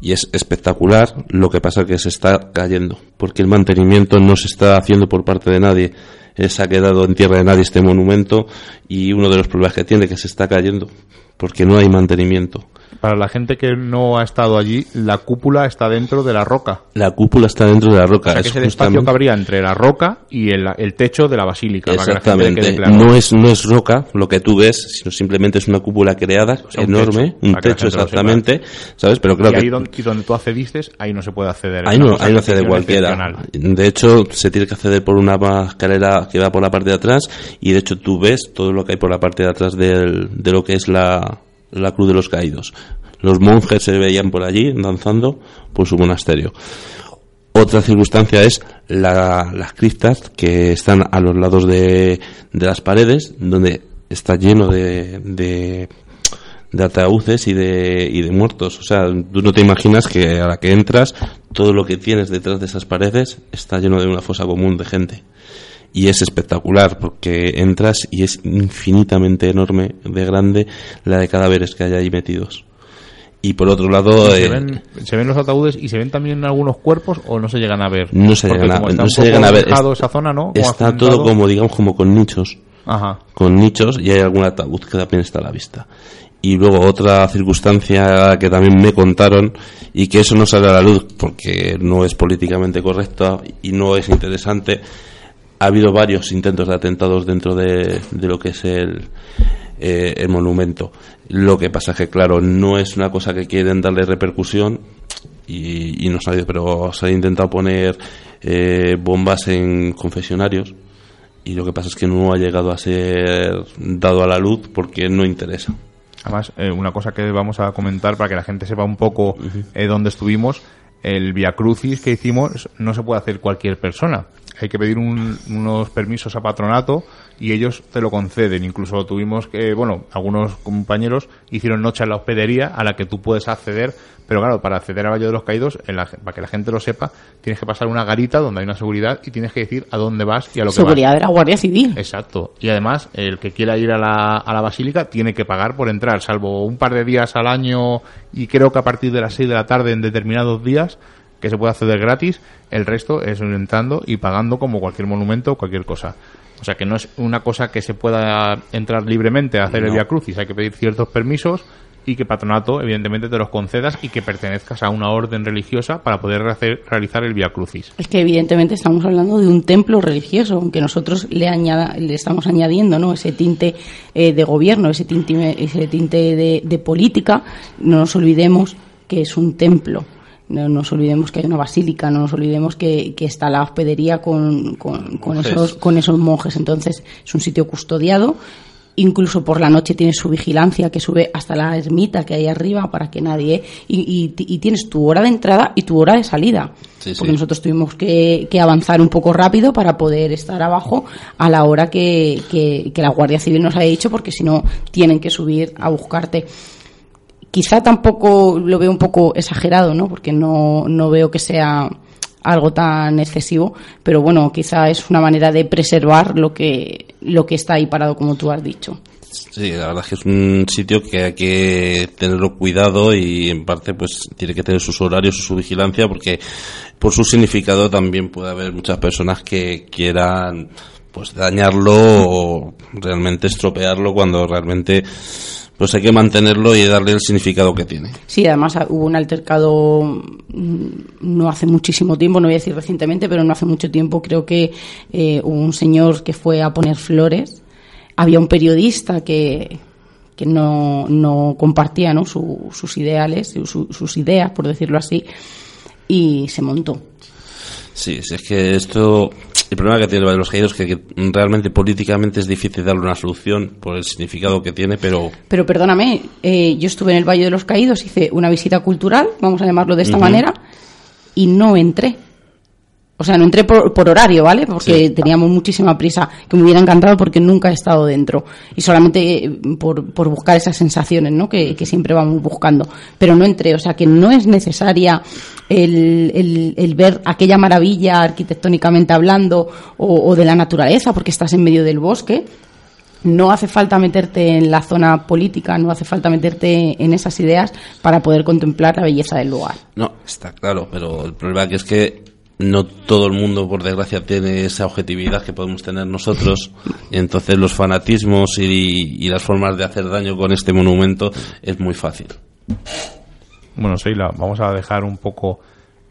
Y es espectacular, lo que pasa que se está cayendo, porque el mantenimiento no se está haciendo por parte de nadie. Se ha quedado en tierra de nadie este monumento y uno de los problemas que tiene que se está cayendo, porque no hay mantenimiento. Para la gente que no ha estado allí, la cúpula está dentro de la roca. La cúpula está dentro de la roca. es, el espacio que habría entre la roca y el, techo de la basílica. Exactamente. No es no es roca lo que tú ves, sino simplemente es una cúpula creada enorme, un techo, exactamente, ¿sabes? Pero creo y ahí donde, donde, tú accediste, ahí no se puede acceder. Ahí no, ahí no accede cualquiera. De hecho, se tiene que acceder por una escalera que va por la parte de atrás y de hecho tú ves todo lo que hay por la parte de atrás de lo que es la la Cruz de los Caídos. Los monjes se veían por allí danzando por su monasterio. Otra circunstancia es las criptas que están a los lados de, las paredes, donde está lleno de, de, ataúdes y de, y de muertos. O sea, tú no te imaginas que a la que entras, todo lo que tienes detrás de esas paredes está lleno de una fosa común de gente y es espectacular porque entras y es infinitamente enorme de grande la de cadáveres que hay ahí metidos. Y por otro lado... ¿Se, eh, ven, ¿Se, ven, los ataúdes y se ven también algunos cuerpos o no se llegan a ver? No se llegan a, no se llegan a ver. esa zona, ¿no? está todo como, digamos, como con nichos. Ajá. Con nichos y hay algún ataúd que también está a la vista. Y luego otra circunstancia que también me contaron y que eso no sale a la luz porque no es políticamente correcto y no es interesante ha habido varios intentos de atentados dentro de, lo que es el, eh, el monumento. Lo que pasa es que, claro, no es una cosa que quieren darle repercusión y, no ha pero se ha intentado poner eh, bombas en confesionarios y lo que pasa es que no ha llegado a ser dado a la luz porque no interesa. Además, eh, una cosa que vamos a comentar para que la gente sepa un poco dónde estuvimos, el Via Crucis que hicimos no se puede hacer cualquier persona. Hay que pedir unos permisos a patronato y ellos te lo conceden. Incluso tuvimos que, bueno, algunos compañeros hicieron noche en la hospedería a la que tú puedes acceder, pero claro, para acceder al Valle de los Caídos, para que la gente lo sepa, tienes que pasar una garita donde hay una seguridad y tienes que decir a dónde vas y a lo que vas. Seguridad de la Guardia Civil. Exacto. Y además, el que quiera ir a la, a la basílica tiene que pagar por entrar, salvo un par de días al año y creo que a partir de las 6 de la tarde en determinados días que se puede acceder gratis, el resto es entrando y pagando como cualquier monumento o cualquier cosa. O sea que no es una cosa que se pueda entrar libremente a hacer el Via Crucis, hay que pedir ciertos permisos y que patronato evidentemente te los concedas y que pertenezcas a una orden religiosa para poder realizar el Via Crucis. Es que evidentemente estamos hablando de un templo religioso, aunque nosotros le, añada, le estamos añadiendo ¿no? ese tinte eh, de gobierno, ese tinte, ese tinte de, de política, no nos olvidemos que es un templo no nos olvidemos que hay una basílica, no nos olvidemos que, está la hospedería con, con, esos, con esos monjes. Entonces, es un sitio custodiado. Incluso por la noche tienes su vigilancia que sube hasta la ermita que hay arriba para que nadie. Y, y, tienes tu hora de entrada y tu hora de salida. porque nosotros tuvimos que, que, avanzar un poco rápido para poder estar abajo a la hora que, que, que la Guardia Civil nos ha dicho, porque si no tienen que subir a buscarte quizá tampoco lo veo un poco exagerado, ¿no? Porque no, no veo que sea algo tan excesivo, pero bueno, quizá es una manera de preservar lo que, lo que está ahí parado, como tú has dicho. Sí, la verdad es que es un sitio que hay que tenerlo cuidado y en parte pues tiene que tener sus horarios, su vigilancia, porque por su significado también puede haber muchas personas que quieran pues dañarlo o realmente estropearlo cuando realmente pues hay que mantenerlo y darle el significado que tiene. Sí, además hubo un altercado mm, no hace muchísimo tiempo, no voy a decir recientemente, pero no hace mucho tiempo, creo que eh, hubo un señor que fue a poner flores, había un periodista que, que no, no compartía ¿no? sus ideales, sus ideas, por decirlo así, y se montó. Sí, es que esto el problema que tiene el Valle de los Caídos es que, realmente políticamente es difícil darle una solución por el significado que tiene, pero... Pero perdóname, eh, yo estuve en el Valle de los Caídos, hice una visita cultural, vamos a llamarlo de esta manera, y no entré. O sea, no entré por, horario, ¿vale? Porque teníamos muchísima prisa, que me hubiera encantado porque nunca he estado dentro. Y solamente eh, por, por buscar esas sensaciones, ¿no? Que, siempre vamos buscando. Pero no entré, o sea, que no es necesaria el, el, ver aquella maravilla arquitectónicamente hablando o, o de la naturaleza, porque estás en medio del bosque no hace falta meterte en la zona política, no hace falta meterte en esas ideas para poder contemplar la belleza del lugar. No, está claro, pero el problema que es que no todo el mundo, por desgracia, tiene esa objetividad que podemos tener nosotros. Y entonces los fanatismos y, las formas de hacer daño con este monumento es muy fácil. Bueno, Seila, vamos a dejar un poco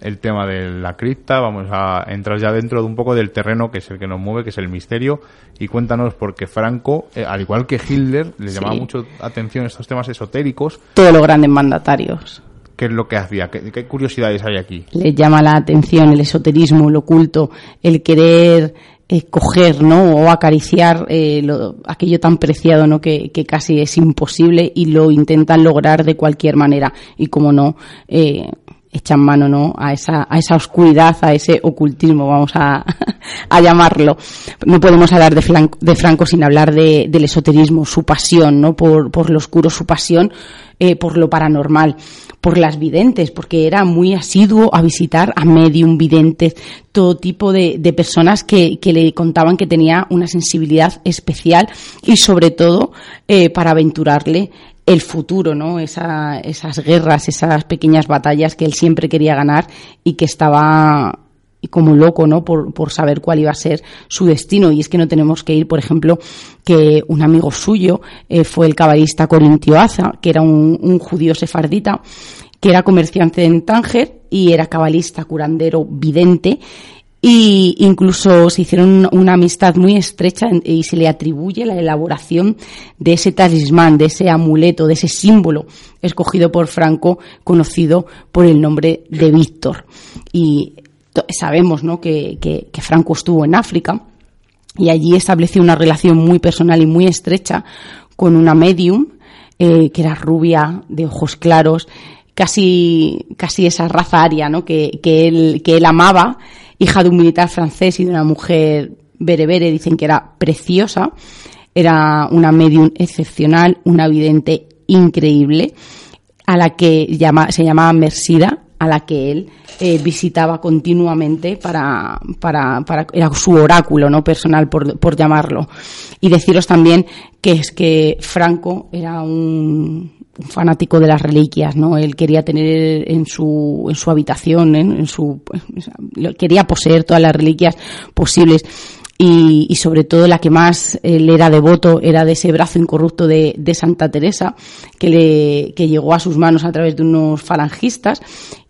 el tema de la cripta, vamos a entrar ya dentro de un poco del terreno que es el que nos mueve, que es el misterio, y cuéntanos porque Franco, eh, al igual que Hitler, le llamaba mucho atención estos temas esotéricos. Todos los grandes mandatarios. ¿Qué es lo que hacía? ¿Qué, curiosidades hay aquí? Le llama la atención el esoterismo, el oculto, el querer eh, coger ¿no? o acariciar eh, aquello tan preciado ¿no? Que, que, casi es imposible y lo intentan lograr de cualquier manera. Y como no, eh, echan mano ¿no? a, esa, a esa oscuridad, a ese ocultismo, vamos a, a llamarlo. No podemos hablar de, Franco sin hablar de, del esoterismo, su pasión ¿no? por, por lo oscuro, su pasión eh, por lo paranormal, por las videntes, porque era muy asiduo a visitar a medium, videntes, todo tipo de, de personas que, que, le contaban que tenía una sensibilidad especial y sobre todo eh, para aventurarle el futuro, ¿no? Esa, esas guerras, esas pequeñas batallas que él siempre quería ganar y que estaba como loco, ¿no? Por, por, saber cuál iba a ser su destino. Y es que no tenemos que ir, por ejemplo, que un amigo suyo eh, fue el cabalista Corintio Aza, que era un, un, judío sefardita, que era comerciante en Tánger y era cabalista, curandero, vidente, y incluso se hicieron una amistad muy estrecha y se le atribuye la elaboración de ese talismán, de ese amuleto, de ese símbolo escogido por Franco, conocido por el nombre de Víctor. Y sabemos ¿no? que, que, Franco estuvo en África y allí estableció una relación muy personal y muy estrecha con una medium eh, que era rubia, de ojos claros, casi, casi esa raza aria ¿no? que, que, él, que él amaba hija de un militar francés y de una mujer berebere, dicen que era preciosa, era una medium excepcional, una vidente increíble, a la que llama, se llamaba Mersida, a la que él eh, visitaba continuamente para, para, para, era su oráculo no personal por, por llamarlo. Y deciros también que es que Franco era un, un fanático de las reliquias, ¿no? Él quería tener en su, en su habitación, en su, quería poseer todas las reliquias posibles. Y, y, sobre todo la que más él era devoto era de ese brazo incorrupto de, de, Santa Teresa que le que llegó a sus manos a través de unos falangistas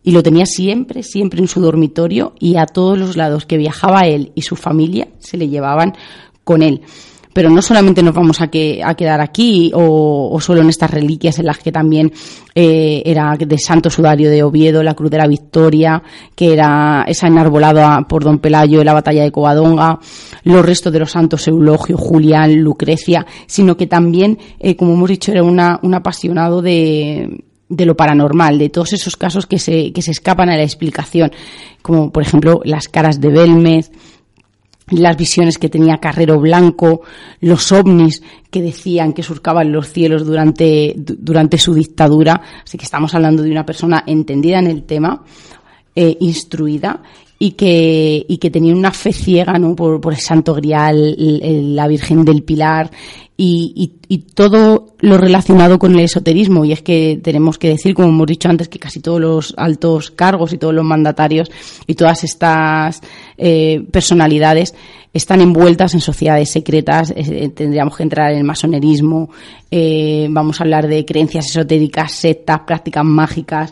y lo tenía siempre siempre en su dormitorio y a todos los lados que viajaba él y su familia se le llevaban con él pero no solamente nos vamos a, que, a quedar aquí o, solo en estas reliquias en las que también eh, era de Santo Sudario de Oviedo, la Cruz de la Victoria, que era esa enarbolada por Don Pelayo en la batalla de Covadonga, los restos de los santos Eulogio, Julián, Lucrecia, sino que también, eh, como hemos dicho, era una, un apasionado de, de lo paranormal, de todos esos casos que se, que se escapan a la explicación, como por ejemplo las caras de Belmez, las visiones que tenía Carrero Blanco, los ovnis que decían que surcaban los cielos durante, durante su dictadura. Así que estamos hablando de una persona entendida en el tema, eh, instruida y que, y que tenía una fe ciega ¿no? por, por el Santo Grial, la Virgen del Pilar y, y, todo lo relacionado con el esoterismo. Y es que tenemos que decir, como hemos dicho antes, que casi todos los altos cargos y todos los mandatarios y todas estas eh, personalidades están envueltas en sociedades secretas. Eh, tendríamos que entrar en el masonerismo, eh, vamos a hablar de creencias esotéricas, sectas, prácticas mágicas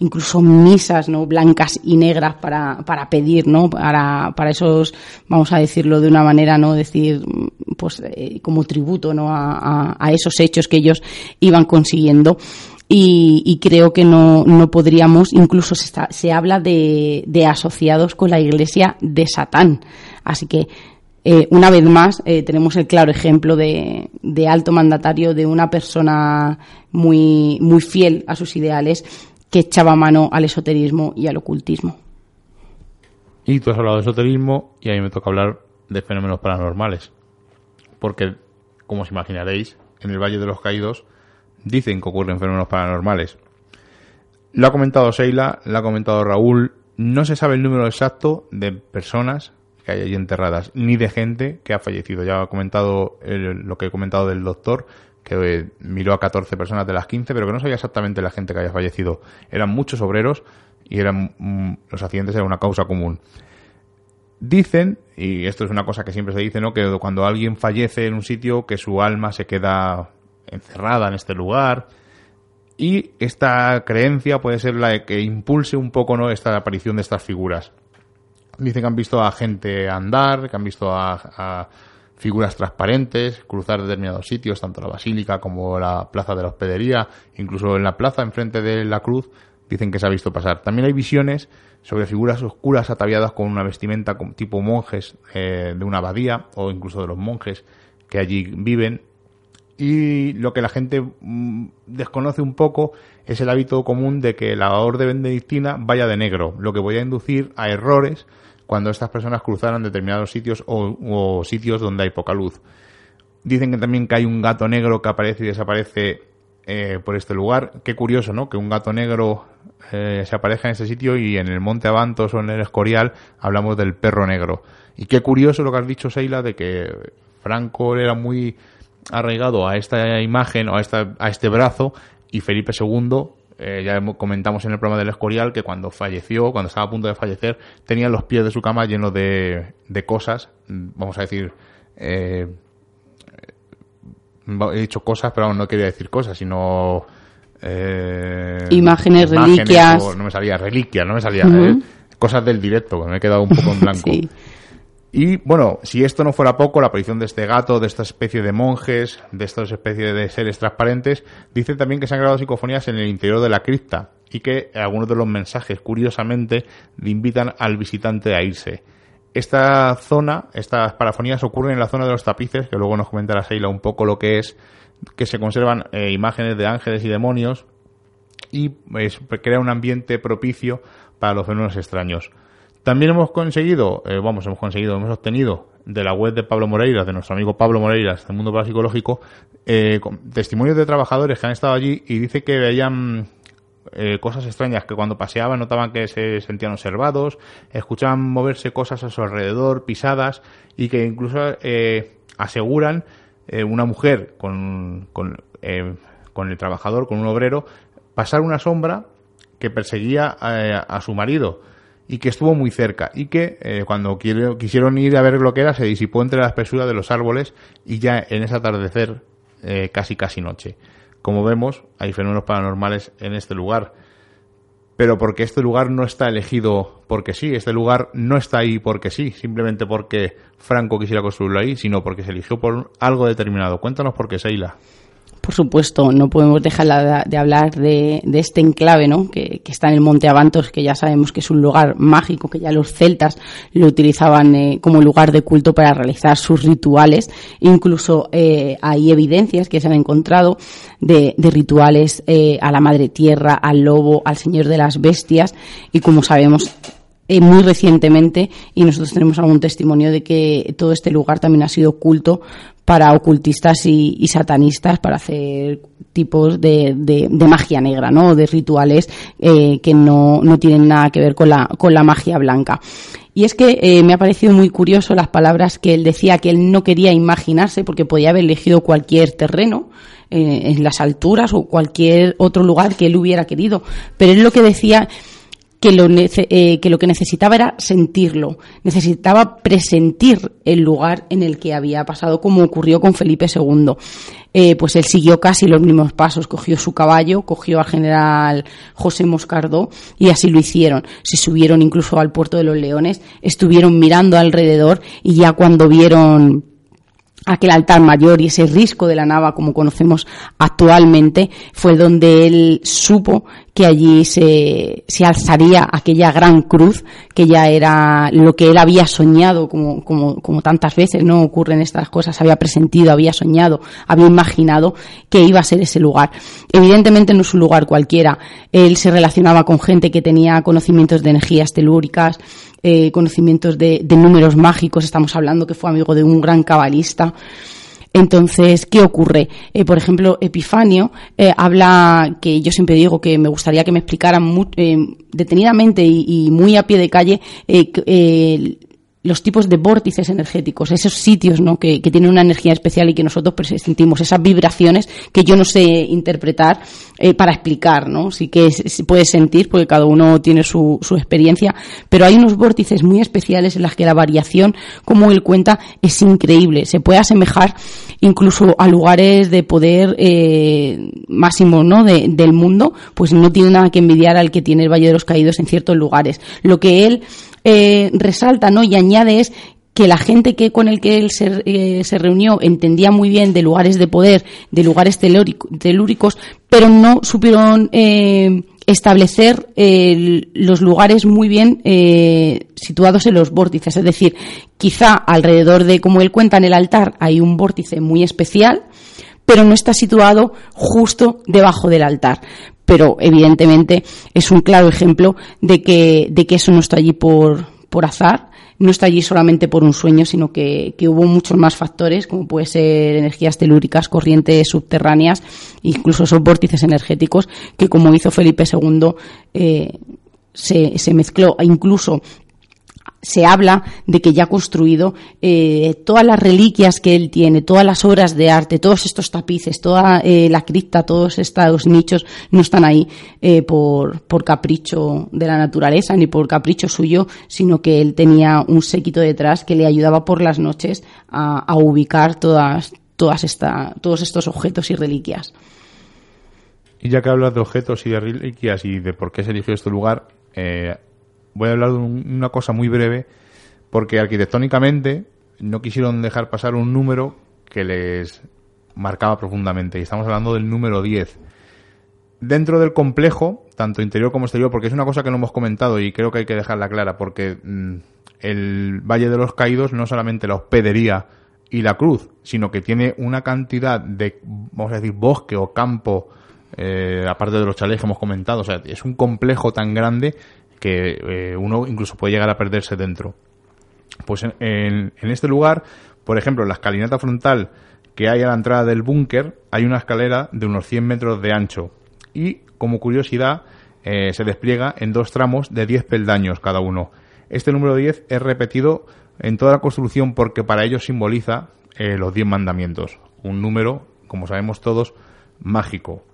incluso misas no blancas y negras para, para pedir no para, para esos vamos a decirlo de una manera no decir pues eh, como tributo no a, a, esos hechos que ellos iban consiguiendo. Y, y creo que no, no podríamos incluso se, está, se habla de, de asociados con la iglesia de Satán. Así que eh, una vez más, eh, tenemos el claro ejemplo de, de, alto mandatario de una persona muy, muy fiel a sus ideales que echaba mano al esoterismo y al ocultismo. Y tú has hablado de esoterismo y a mí me toca hablar de fenómenos paranormales. Porque, como os imaginaréis, en el Valle de los Caídos dicen que ocurren fenómenos paranormales. Lo ha comentado Seila, lo ha comentado Raúl. No se sabe el número exacto de personas que hay allí enterradas, ni de gente que ha fallecido. Ya ha comentado lo que he comentado del doctor, que eh, miró a 14 personas de las 15, pero que no sabía exactamente la gente que había fallecido. Eran muchos obreros y eran mm, los accidentes eran una causa común. Dicen, y esto es una cosa que siempre se dice, ¿no? que cuando alguien fallece en un sitio, que su alma se queda encerrada en este lugar. Y esta creencia puede ser la que impulse un poco ¿no? esta aparición de estas figuras. Dicen que han visto a gente andar, que han visto a, figuras transparentes cruzar determinados sitios, tanto la basílica como la plaza de la hospedería, incluso en la plaza enfrente de la cruz, dicen que se ha visto pasar. También hay visiones sobre figuras oscuras ataviadas con una vestimenta tipo monjes eh, de una abadía o incluso de los monjes que allí viven. Y lo que la gente mm, desconoce un poco es el hábito común de que la orden benedictina vaya de negro, lo que voy a inducir a errores cuando estas personas cruzaran determinados sitios o, sitios donde hay poca luz. Dicen que también que hay un gato negro que aparece y desaparece eh, por este lugar. Qué curioso, ¿no? Que un gato negro eh, se aparezca en ese sitio y en el Monte Avantos o en el Escorial hablamos del perro negro. Y qué curioso lo que has dicho, Seila, de que Franco era muy arraigado a esta imagen o a, esta, a este brazo y Felipe II eh, ya comentamos en el programa del Escorial que cuando falleció, cuando estaba a punto de fallecer, tenía los pies de su cama llenos de, de cosas, vamos a decir, eh, he dicho cosas, pero no quería decir cosas, sino... Eh, imágenes, reliquias. no me salía, reliquias, no me salía. cosas del directo, me he quedado un poco en blanco. Y bueno, si esto no fuera poco, la aparición de este gato, de esta especie de monjes, de estas especies de seres transparentes, dice también que se han grabado psicofonías en el interior de la cripta y que algunos de los mensajes, curiosamente, le invitan al visitante a irse. Esta zona, estas parafonías ocurren en la zona de los tapices, que luego nos comentará Seila un poco lo que es, que se conservan eh, imágenes de ángeles y demonios y pues, crea un ambiente propicio para los fenómenos extraños. También hemos conseguido, eh, vamos, hemos conseguido, hemos obtenido de la web de Pablo Moreiras, de nuestro amigo Pablo Moreiras, del Mundo Parapsicológico, eh, testimonios de trabajadores que han estado allí y dice que veían eh, cosas extrañas, que cuando paseaban notaban que se sentían observados, escuchaban moverse cosas a su alrededor, pisadas, y que incluso eh, aseguran una mujer con, con, con el trabajador, con un obrero, pasar una sombra que perseguía a su marido y que estuvo muy cerca y que eh, cuando quisieron ir a ver lo que era se disipó entre la espesura de los árboles y ya en ese atardecer eh, casi casi noche. Como vemos, hay fenómenos paranormales en este lugar. Pero porque este lugar no está elegido porque sí, este lugar no está ahí porque sí, simplemente porque Franco quisiera construirlo ahí, sino porque se eligió por algo determinado. Cuéntanos por qué, Seila por supuesto, no podemos dejar de hablar de, este enclave, ¿no? Que, está en el Monte Avantos, que ya sabemos que es un lugar mágico, que ya los celtas lo utilizaban eh, como lugar de culto para realizar sus rituales. Incluso eh, hay evidencias que se han encontrado de, rituales eh, a la Madre Tierra, al lobo, al Señor de las Bestias, y como sabemos, muy recientemente y nosotros tenemos algún testimonio de que todo este lugar también ha sido culto para ocultistas y, satanistas para hacer tipos de, de, magia negra, ¿no? De rituales eh, que no, no, tienen nada que ver con la, con la magia blanca. Y es que eh, me ha parecido muy curioso las palabras que él decía que él no quería imaginarse porque podía haber elegido cualquier terreno eh, en las alturas o cualquier otro lugar que él hubiera querido. Pero él lo que decía que lo, eh, que lo que necesitaba era sentirlo, necesitaba presentir el lugar en el que había pasado, como ocurrió con Felipe II. Eh, pues él siguió casi los mismos pasos, cogió su caballo, cogió al general José Moscardó y así lo hicieron. Se subieron incluso al puerto de los Leones, estuvieron mirando alrededor y ya cuando vieron aquel altar mayor y ese risco de la nava como conocemos actualmente fue donde él supo que allí se, se alzaría aquella gran cruz que ya era lo que él había soñado como, como, como tantas veces no ocurren estas cosas había presentido había soñado había imaginado que iba a ser ese lugar. Evidentemente no es un lugar cualquiera. Él se relacionaba con gente que tenía conocimientos de energías telúricas eh, conocimientos de, de, números mágicos, estamos hablando que fue amigo de un gran cabalista. Entonces, ¿qué ocurre? Eh, por ejemplo, Epifanio eh, habla, que yo siempre digo que me gustaría que me explicaran eh, detenidamente y, y, muy a pie de calle los tipos de vórtices energéticos, esos sitios ¿no? que, que, tienen una energía especial y que nosotros sentimos, esas vibraciones que yo no sé interpretar eh, para explicar, ¿no? Sí que se puede sentir porque cada uno tiene su, su experiencia, pero hay unos vórtices muy especiales en las que la variación, como él cuenta, es increíble. Se puede asemejar incluso a lugares de poder eh, máximo ¿no? De, del mundo, pues no tiene nada que envidiar al que tiene el Valle de los Caídos en ciertos lugares. Lo que él eh, resalta ¿no? y añade es que la gente que con el que él se, eh, reunió entendía muy bien de lugares de poder, de lugares telúricos, pero no supieron eh, establecer los lugares muy bien eh, situados en los vórtices. Es decir, quizá alrededor de, como él cuenta en el altar, hay un vórtice muy especial, pero no está situado justo debajo del altar pero evidentemente es un claro ejemplo de que, de que eso no está allí por, por azar, no está allí solamente por un sueño, sino que, que, hubo muchos más factores, como puede ser energías telúricas, corrientes subterráneas, incluso esos vórtices energéticos, que como hizo Felipe II, eh, se, se mezcló, incluso se habla de que ya ha construido eh, todas las reliquias que él tiene, todas las obras de arte, todos estos tapices, toda eh, la cripta, todos estos nichos no están ahí eh, por, por capricho de la naturaleza ni por capricho suyo, sino que él tenía un séquito detrás que le ayudaba por las noches a, a ubicar todas, todas esta, todos estos objetos y reliquias. Y ya que hablas de objetos y de reliquias y de por qué se eligió este lugar, eh, voy a hablar de una cosa muy breve, porque arquitectónicamente no quisieron dejar pasar un número que les marcaba profundamente, y estamos hablando del número 10. Dentro del complejo, tanto interior como exterior, porque es una cosa que no hemos comentado y creo que hay que dejarla clara, porque mm, el Valle de los Caídos no solamente la hospedería y la cruz, sino que tiene una cantidad de, vamos a decir, bosque o campo, eh, aparte de los chalés que hemos comentado, o sea, es un complejo tan grande que eh, uno incluso puede llegar a perderse dentro. Pues en, este lugar, por ejemplo, en la escalinata frontal que hay a la entrada del búnker, hay una escalera de unos 100 metros de ancho. Y, como curiosidad, eh, se despliega en dos tramos de 10 peldaños cada uno. Este número 10 es repetido en toda la construcción porque para ello simboliza eh, los 10 mandamientos. Un número, como sabemos todos, mágico.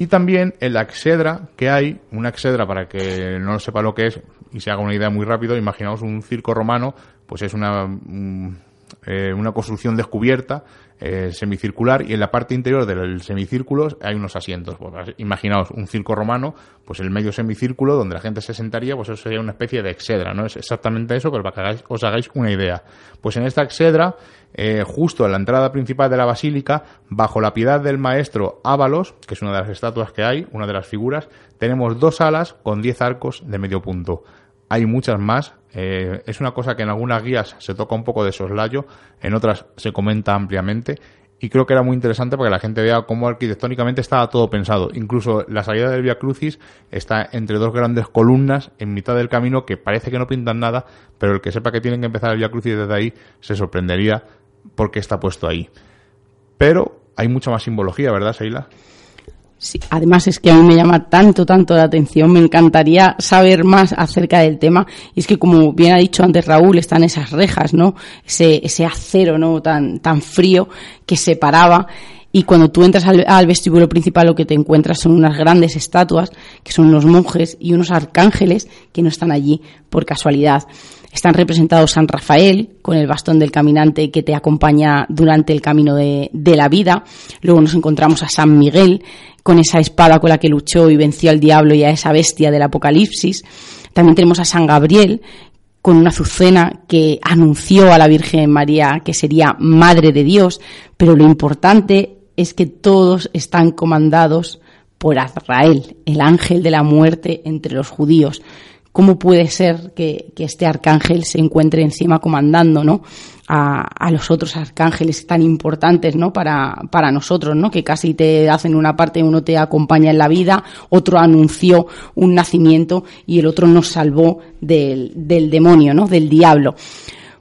Y también en la exedra que hay, una exedra para que no sepa lo que es y se haga una idea muy rápido, imaginaos un circo romano, pues es una, mm, eh, una construcción descubierta, eh, semicircular, y en la parte interior del semicírculo hay unos asientos. Pues, imaginaos un circo romano, pues el medio semicírculo donde la gente se sentaría, pues eso sería una especie de exedra, no es exactamente eso, pero para que os hagáis una idea. Pues en esta exedra eh, justo en la entrada principal de la basílica, bajo la piedad del maestro Ábalos, que es una de las estatuas que hay, una de las figuras, tenemos dos alas con diez arcos de medio punto. Hay muchas más. Eh, es una cosa que en algunas guías se toca un poco de soslayo, en otras se comenta ampliamente. Y creo que era muy interesante para que la gente vea cómo arquitectónicamente estaba todo pensado. Incluso la salida del Via Crucis está entre dos grandes columnas en mitad del camino que parece que no pintan nada, pero el que sepa que tienen que empezar el Via Crucis desde ahí se sorprendería porque está puesto ahí. Pero hay mucha más simbología, ¿verdad, Seila? Sí, además es que a mí me llama tanto, tanto la atención, me encantaría saber más acerca del tema. Y es que, como bien ha dicho antes Raúl, están esas rejas, ¿no? Ese, ese acero, ¿no? Tan, tan frío que separaba. Y cuando tú entras al, vestíbulo principal, lo que te encuentras son unas grandes estatuas, que son unos monjes y unos arcángeles que no están allí por casualidad. Están representados San Rafael, con el bastón del caminante que te acompaña durante el camino de, la vida. Luego nos encontramos a San Miguel, con esa espada con la que luchó y venció al diablo y a esa bestia del Apocalipsis. También tenemos a San Gabriel, con una azucena que anunció a la Virgen María que sería Madre de Dios, pero lo importante es que todos están comandados por Azrael, el ángel de la muerte entre los judíos ¿Cómo puede ser que, este arcángel se encuentre encima comandando, ¿no? A, los otros arcángeles tan importantes, ¿no? Para, para nosotros, ¿no? Que casi te hacen una parte, uno te acompaña en la vida, otro anunció un nacimiento y el otro nos salvó del, del demonio, ¿no? Del diablo.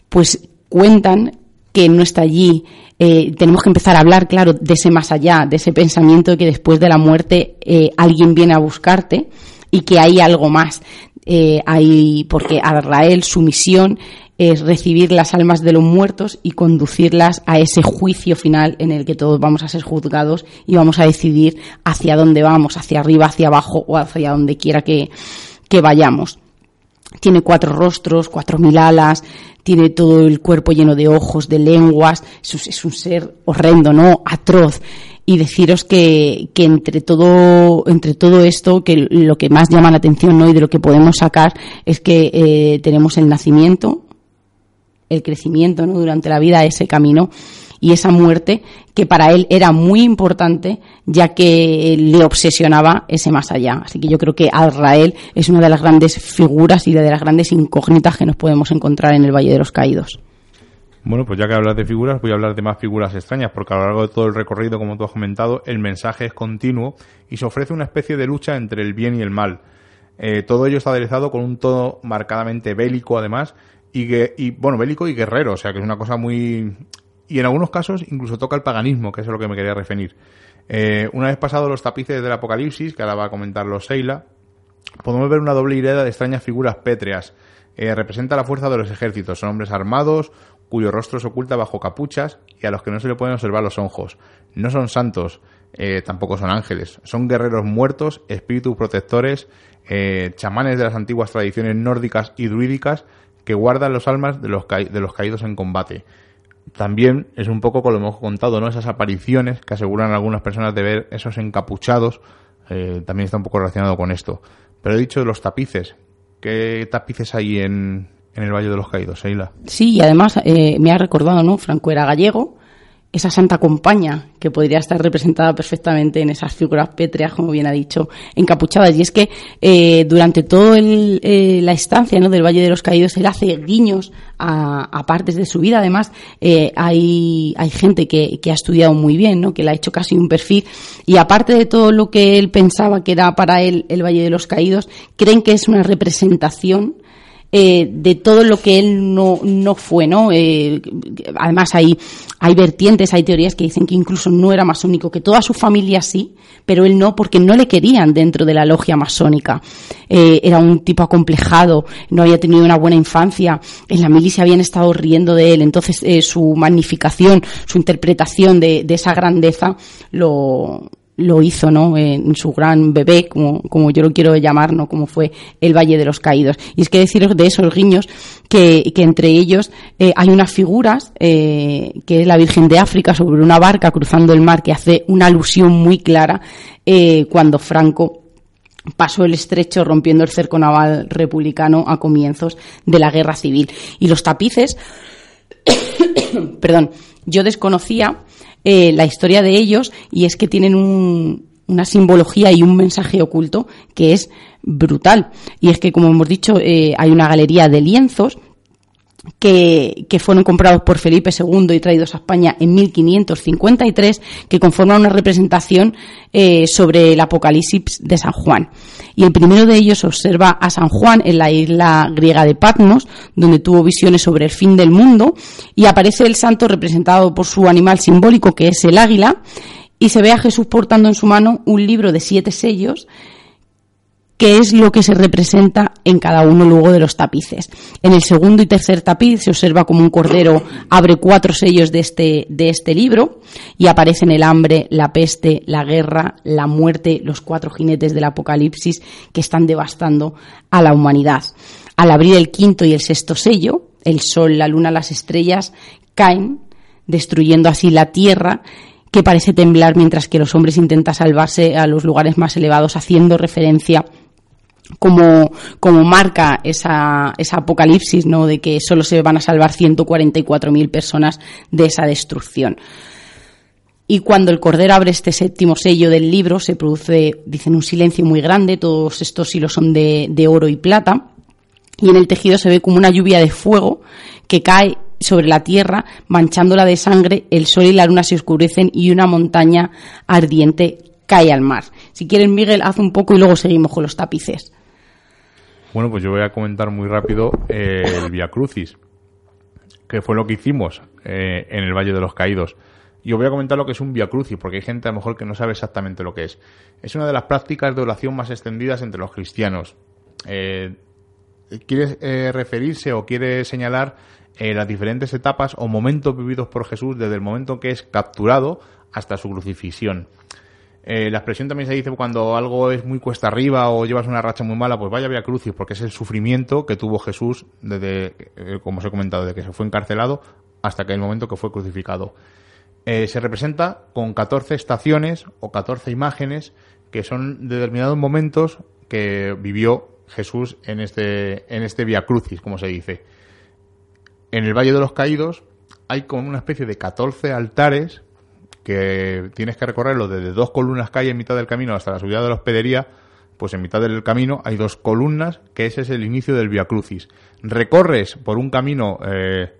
Pues cuentan que no está allí. Eh, tenemos que empezar a hablar, claro, de ese más allá, de ese pensamiento de que después de la muerte eh, alguien viene a buscarte y que hay algo más. Eh, hay, porque Israel su misión es recibir las almas de los muertos y conducirlas a ese juicio final en el que todos vamos a ser juzgados y vamos a decidir hacia dónde vamos, hacia arriba, hacia abajo o hacia donde quiera que, que vayamos. Tiene cuatro rostros, cuatro mil alas, tiene todo el cuerpo lleno de ojos, de lenguas, es un ser horrendo, ¿no? Atroz. Y deciros que, que entre todo, entre todo esto, que lo que más llama la atención, ¿no? Y de lo que podemos sacar es que eh, tenemos el nacimiento, el crecimiento, ¿no? Durante la vida, ese camino y esa muerte que para él era muy importante ya que le obsesionaba ese más allá. Así que yo creo que Azrael es una de las grandes figuras y de las grandes incógnitas que nos podemos encontrar en el Valle de los Caídos. Bueno, pues ya que hablas de figuras, voy a hablar de más figuras extrañas, porque a lo largo de todo el recorrido, como tú has comentado, el mensaje es continuo y se ofrece una especie de lucha entre el bien y el mal. Eh, todo ello está aderezado con un tono marcadamente bélico, además, y, que, y bueno, bélico y guerrero, o sea que es una cosa muy y en algunos casos incluso toca el paganismo, que es a lo que me quería referir. Eh, una vez pasados los tapices del Apocalipsis, que ahora va a comentarlo Seila, podemos ver una doble hilera de extrañas figuras pétreas. Eh, representa la fuerza de los ejércitos, son hombres armados, cuyo rostro se oculta bajo capuchas y a los que no se le pueden observar los ojos. No son santos, eh, tampoco son ángeles, son guerreros muertos, espíritus protectores, chamanes de las antiguas tradiciones nórdicas y druídicas que guardan los almas de los, de los caídos en combate también es un poco como lo hemos contado, ¿no? Esas apariciones que aseguran algunas personas de ver esos encapuchados, eh, también está un poco relacionado con esto. Pero he dicho de los tapices. ¿Qué tapices hay en, en el Valle de los Caídos, Seila? Sí, y además eh, me ha recordado, ¿no? Franco era gallego esa santa compañía que podría estar representada perfectamente en esas figuras pétreas, como bien ha dicho, encapuchadas. Y es que eh, durante toda eh, la estancia ¿no? del Valle de los Caídos, él hace guiños a, partes de su vida. Además, eh, hay, hay gente que, que, ha estudiado muy bien, ¿no? que le ha hecho casi un perfil. Y aparte de todo lo que él pensaba que era para él el Valle de los Caídos, creen que es una representación eh, de todo lo que él no, no fue, ¿no? Eh, además hay, hay vertientes, hay teorías que dicen que incluso no era masónico, que toda su familia sí, pero él no, porque no le querían dentro de la logia masónica. Eh, era un tipo acomplejado, no había tenido una buena infancia, en la milicia habían estado riendo de él, entonces su magnificación, su interpretación de, de esa grandeza lo, lo hizo, ¿no? En su gran bebé, como, como yo lo quiero llamar, ¿no? Como fue el Valle de los Caídos. Y es que deciros de esos guiños que, que entre ellos eh, hay unas figuras, eh, que es la Virgen de África sobre una barca cruzando el mar, que hace una alusión muy clara eh, cuando Franco pasó el estrecho rompiendo el cerco naval republicano a comienzos de la guerra civil. Y los tapices, perdón, yo desconocía eh, la historia de ellos y es que tienen una simbología y un mensaje oculto que es brutal. Y es que, como hemos dicho, eh, hay una galería de lienzos que, fueron comprados por Felipe II y traídos a España en 1553, que conforman una representación eh, sobre el Apocalipsis de San Juan. Y el primero de ellos observa a San Juan en la isla griega de Patmos, donde tuvo visiones sobre el fin del mundo, y aparece el santo representado por su animal simbólico, que es el águila, y se ve a Jesús portando en su mano un libro de siete sellos, qué es lo que se representa en cada uno luego de los tapices. En el segundo y tercer tapiz se observa como un cordero abre cuatro sellos de este, de este libro y aparecen el hambre, la peste, la guerra, la muerte, los cuatro jinetes del apocalipsis que están devastando a la humanidad. Al abrir el quinto y el sexto sello, el sol, la luna, las estrellas caen, destruyendo así la tierra que parece temblar mientras que los hombres intentan salvarse a los lugares más elevados haciendo referencia como, como marca esa, esa apocalipsis, ¿no? De que solo se van a salvar 144.000 personas de esa destrucción. Y cuando el Cordero abre este séptimo sello del libro, se produce, dicen, un silencio muy grande. Todos estos hilos son de, oro y plata. y en el tejido se ve como una lluvia de fuego que cae sobre la tierra, manchándola de sangre, el sol y la luna se oscurecen y una montaña ardiente cae al mar. Si quieren, Miguel, haz un poco y luego seguimos con los tapices. Bueno, pues yo voy a comentar muy rápido eh, el Via Crucis, que fue lo que hicimos eh, en el Valle de los Caídos. Y os voy a comentar lo que es un Via Crucis, porque hay gente a lo mejor que no sabe exactamente lo que es. Es una de las prácticas de oración más extendidas entre los cristianos. Eh, quiere referirse o quiere señalar las diferentes etapas o momentos vividos por Jesús desde el momento que es capturado hasta su crucifixión. La expresión también se dice cuando algo es muy cuesta arriba o llevas una racha muy mala, pues vaya via crucis, porque es el sufrimiento que tuvo Jesús desde, como os he comentado, desde que se fue encarcelado hasta que el momento que fue crucificado. Eh, se representa con 14 estaciones o 14 imágenes que son determinados momentos que vivió Jesús en este, en este Via Crucis, como se dice. En el Valle de los Caídos hay como una especie de 14 altares que tienes que recorrerlo desde dos columnas hay en mitad del camino hasta la subida de la hospedería, pues en mitad del camino hay dos columnas, que ese es el inicio del Via Crucis. Recorres por un camino eh,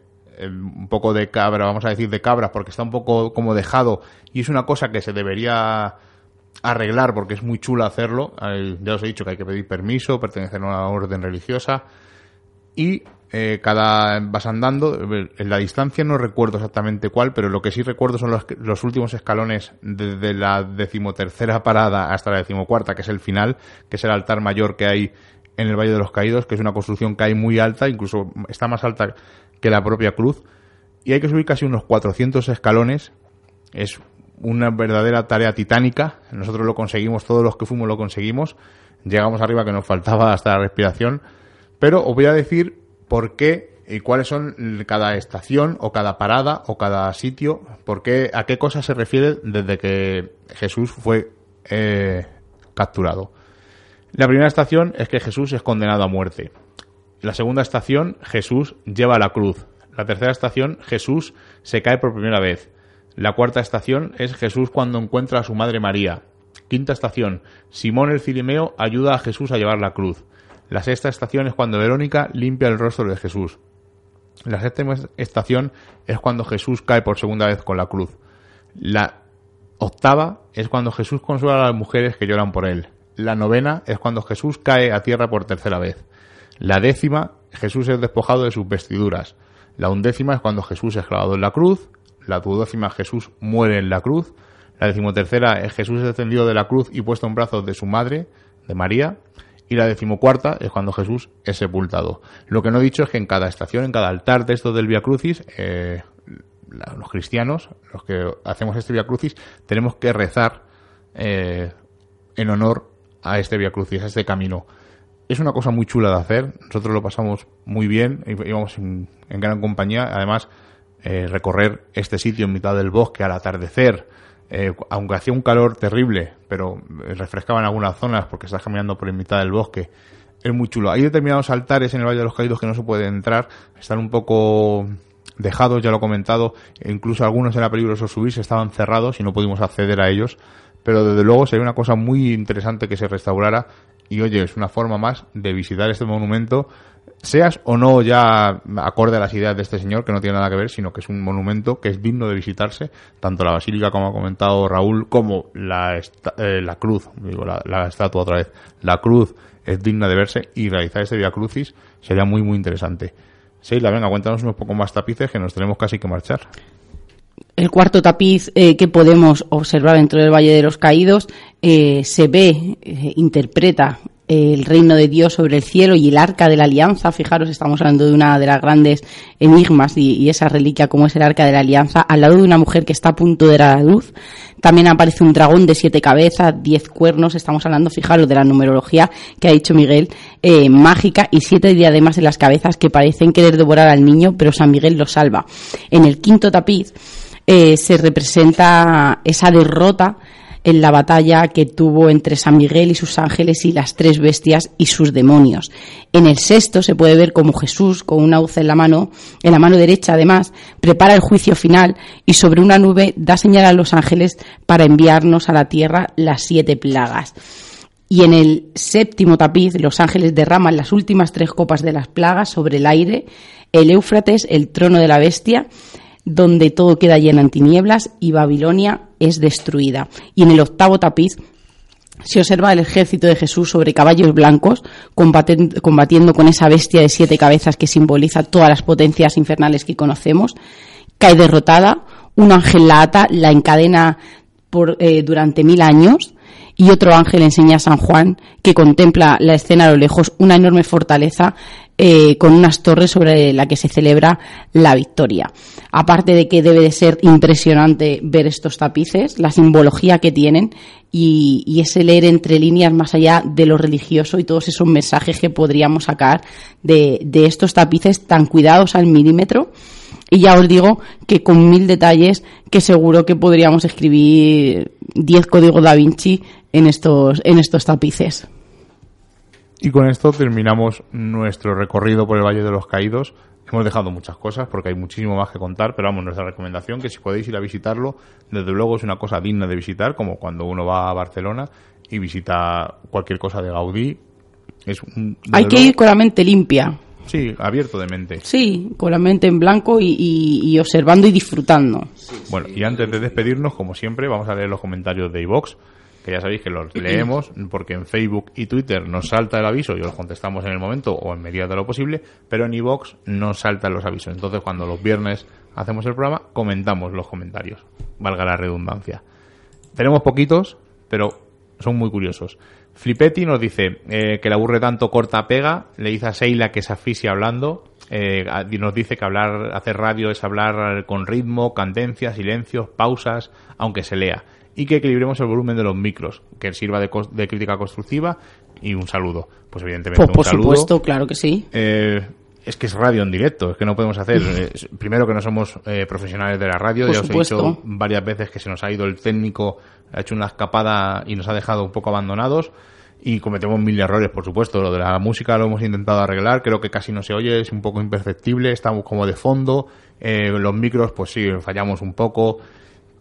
un poco de cabra, vamos a decir de cabras, porque está un poco como dejado y es una cosa que se debería arreglar porque es muy chula hacerlo. Ya os he dicho que hay que pedir permiso, pertenecer a una orden religiosa y eh, cada vas andando, en la distancia no recuerdo exactamente cuál, pero lo que sí recuerdo son los, los últimos escalones desde la decimotercera parada hasta la decimocuarta, que es el final, que es el altar mayor que hay en el Valle de los Caídos, que es una construcción que hay muy alta, incluso está más alta que la propia cruz. Y hay que subir casi unos 400 escalones. Es una verdadera tarea titánica. Nosotros lo conseguimos, todos los que fuimos lo conseguimos. Llegamos arriba que nos faltaba hasta la respiración. Pero os voy a decir por qué y cuáles son cada estación o cada parada o cada sitio, por qué, a qué cosa se refiere desde que Jesús fue eh, capturado. La primera estación es que Jesús es condenado a muerte. La segunda estación, Jesús lleva la cruz. La tercera estación, Jesús se cae por primera vez. La cuarta estación es Jesús cuando encuentra a su madre María. Quinta estación, Simón el Cirimeo ayuda a Jesús a llevar la cruz. La sexta estación es cuando Verónica limpia el rostro de Jesús. La séptima estación es cuando Jesús cae por segunda vez con la cruz. La octava es cuando Jesús consuela a las mujeres que lloran por él. La novena es cuando Jesús cae a tierra por tercera vez. La décima, Jesús es despojado de sus vestiduras. La undécima es cuando Jesús es clavado en la cruz. La duodécima, Jesús muere en la cruz. La decimotercera es Jesús es descendido de la cruz y puesto en brazos de su madre, de María. Y la decimocuarta es cuando Jesús es sepultado. Lo que no he dicho es que en cada estación, en cada altar de esto del Via Crucis, eh, los cristianos, los que hacemos este Via Crucis, tenemos que rezar eh, en honor a este Via Crucis, a este camino es una cosa muy chula de hacer. Nosotros lo pasamos muy bien, íbamos en, gran compañía. Además, eh, recorrer este sitio en mitad del bosque al atardecer, eh, aunque hacía un calor terrible, pero refrescaba en algunas zonas porque estás caminando por en mitad del bosque. Es muy chulo. Hay determinados altares en el Valle de los Caídos que no se puede entrar, están un poco dejados, ya lo he comentado, e incluso algunos era peligroso subirse, estaban cerrados y no pudimos acceder a ellos pero desde luego sería una cosa muy interesante que se restaurara y oye, es una forma más de visitar este monumento, seas o no ya acorde a las ideas de este señor, que no tiene nada que ver, sino que es un monumento que es digno de visitarse, tanto la basílica, como ha comentado Raúl, como la, eh, la cruz, digo, la, estatua otra vez, la cruz es digna de verse y realizar este Via Crucis sería muy, muy interesante. Seila, venga, cuéntanos unos poco más tapices que nos tenemos casi que marchar el cuarto tapiz eh, que podemos observar dentro del Valle de los Caídos eh, se ve, eh, interpreta el reino de Dios sobre el cielo y el arca de la alianza. Fijaros, estamos hablando de una de las grandes enigmas y, esa reliquia como es el arca de la alianza, al lado de una mujer que está a punto de dar a luz. También aparece un dragón de siete cabezas, diez cuernos. Estamos hablando, fijaros, de la numerología que ha dicho Miguel, mágica y siete diademas en las cabezas que parecen querer devorar al niño, pero San Miguel lo salva. En el quinto tapiz, eh, se representa esa derrota en la batalla que tuvo entre San Miguel y sus ángeles y las tres bestias y sus demonios. En el sexto se puede ver como Jesús, con una hoz en la mano, en la mano derecha además, prepara el juicio final y sobre una nube da señal a los ángeles para enviarnos a la tierra las siete plagas. Y en el séptimo tapiz, los ángeles derraman las últimas tres copas de las plagas sobre el aire, el Éufrates, el trono de la bestia, donde todo queda lleno en tinieblas y Babilonia es destruida. Y en el octavo tapiz se observa el ejército de Jesús sobre caballos blancos, combatiendo con esa bestia de siete cabezas que simboliza todas las potencias infernales que conocemos. Cae derrotada, un ángel la ata, la encadena por, eh, durante mil años y otro ángel enseña a San Juan que contempla la escena a lo lejos, una enorme fortaleza eh, con unas torres sobre la que se celebra la victoria. Aparte de que debe de ser impresionante ver estos tapices, la simbología que tienen y, ese leer entre líneas más allá de lo religioso y todos esos mensajes que podríamos sacar de, de estos tapices tan cuidados al milímetro y ya os digo que con mil detalles que seguro que podríamos escribir 10 códigos da Vinci en estos, en estos tapices. Y con esto terminamos nuestro recorrido por el Valle de los Caídos. Hemos dejado muchas cosas porque hay muchísimo más que contar, pero vamos, nuestra recomendación que si podéis ir a visitarlo, desde luego es una cosa digna de visitar, como cuando uno va a Barcelona y visita cualquier cosa de Gaudí. Es hay que ir con la mente limpia. Sí, abierto de mente. Sí, con la mente en blanco y, observando y disfrutando. bueno, y antes de despedirnos, como siempre, vamos a leer los comentarios de iVox, ya sabéis que los leemos, porque en Facebook y Twitter nos salta el aviso y los contestamos en el momento o en medida de lo posible, pero en iVox no saltan los avisos. Entonces, cuando los viernes hacemos el programa, comentamos los comentarios, valga la redundancia. Tenemos poquitos, pero son muy curiosos. Flipetti nos dice eh, que le aburre tanto corta pega, le dice a Seila que se asfixia hablando, eh, nos dice que hablar, hacer radio es hablar con ritmo, cadencia, silencios, pausas, aunque se lea, y que equilibremos el volumen de los micros, que sirva de, de crítica constructiva y un saludo. Pues evidentemente pues, por supuesto, claro que sí. Eh, es que es radio en directo, es que no podemos hacer. primero que no somos profesionales de la radio, ya os he dicho varias veces que se nos ha ido el técnico, ha hecho una escapada y nos ha dejado un poco abandonados y cometemos mil errores, por supuesto. Lo de la música lo hemos intentado arreglar, creo que casi no se oye, es un poco imperceptible, estamos como de fondo. Eh, los micros, pues sí, fallamos un poco,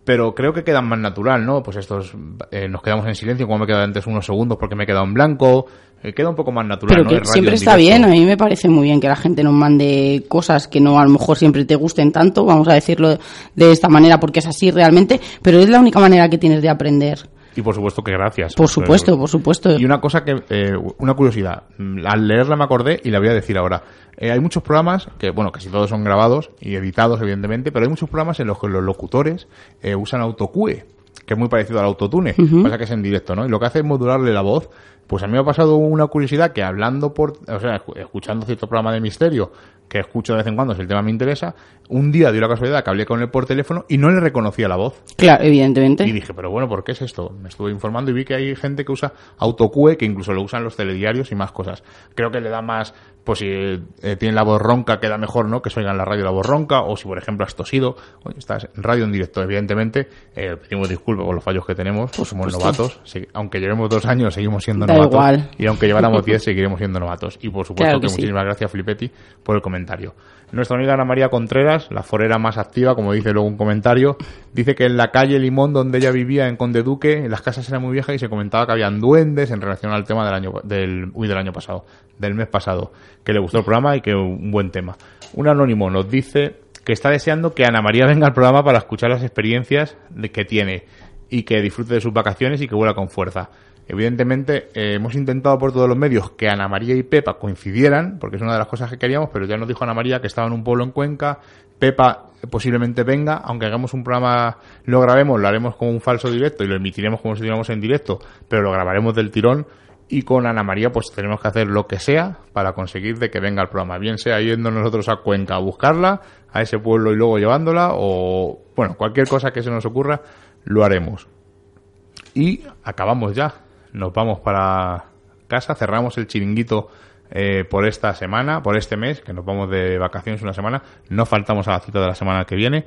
pero creo que quedan más natural, ¿no? Pues estos, eh, nos quedamos en silencio, como me he quedado antes unos segundos porque me he quedado en blanco. Eh, queda un poco más natural, pero que siempre está bien, a mí me parece muy bien que la gente nos mande cosas que no a lo mejor siempre te gusten tanto, vamos a decirlo de esta manera porque es así realmente, pero es la única manera que tienes de aprender. Y por supuesto que gracias. Por supuesto, por supuesto. Y una cosa que, eh, una curiosidad, al leerla me acordé y la voy a decir ahora. Eh, hay muchos programas, que bueno, casi todos son grabados y editados evidentemente, pero hay muchos programas en los que los locutores eh, usan autocue, que es muy parecido al autotune, pasa que es en directo, ¿no? Y lo que hace es modularle la voz pues a mí me ha pasado una curiosidad que hablando por, o sea, escuchando cierto programa de misterio, que escucho de vez en cuando si el tema me interesa, un día dio la casualidad que hablé con él por teléfono y no le reconocía la voz. Claro, evidentemente. Y dije, pero bueno, ¿por qué es esto? Me estuve informando y vi que hay gente que usa autocue, que incluso lo usan los telediarios y más cosas. Creo que le da más, pues si eh, tiene la voz ronca queda mejor, ¿no? Que se oiga en la radio la voz ronca, o si por ejemplo has tosido, oye, estás en radio en directo, evidentemente, eh, pedimos disculpas por los fallos que tenemos, pues somos novatos, aunque llevemos dos años seguimos siendo novatos. Y aunque lleváramos diez seguiremos siendo novatos. Y por supuesto que, muchísimas gracias Flipetti por el comentario. Nuestra amiga Ana María Contreras, la forera más activa, como dice luego un comentario, dice que en la calle Limón donde ella vivía en Conde Duque, las casas eran muy viejas y se comentaba que habían duendes en relación al tema del año del uy, del año pasado, del mes pasado, que le gustó el programa y que un buen tema. Un anónimo nos dice que está deseando que Ana María venga al programa para escuchar las experiencias que tiene y que disfrute de sus vacaciones y que vuela con fuerza. Evidentemente, eh, hemos intentado por todos los medios que Ana María y Pepa coincidieran, porque es una de las cosas que queríamos, pero ya nos dijo Ana María que estaba en un pueblo en Cuenca. Pepa posiblemente venga, aunque hagamos un programa, lo grabemos, lo haremos como un falso directo y lo emitiremos como si estuviéramos en directo, pero lo grabaremos del tirón. Y con Ana María, pues tenemos que hacer lo que sea para conseguir de que venga el programa. Bien sea yendo nosotros a Cuenca a buscarla, a ese pueblo y luego llevándola, o bueno, cualquier cosa que se nos ocurra, lo haremos. Y acabamos ya nos vamos para casa, cerramos el chiringuito eh, por esta semana, por este mes, que nos vamos de vacaciones una semana. No faltamos a la cita de la semana que viene.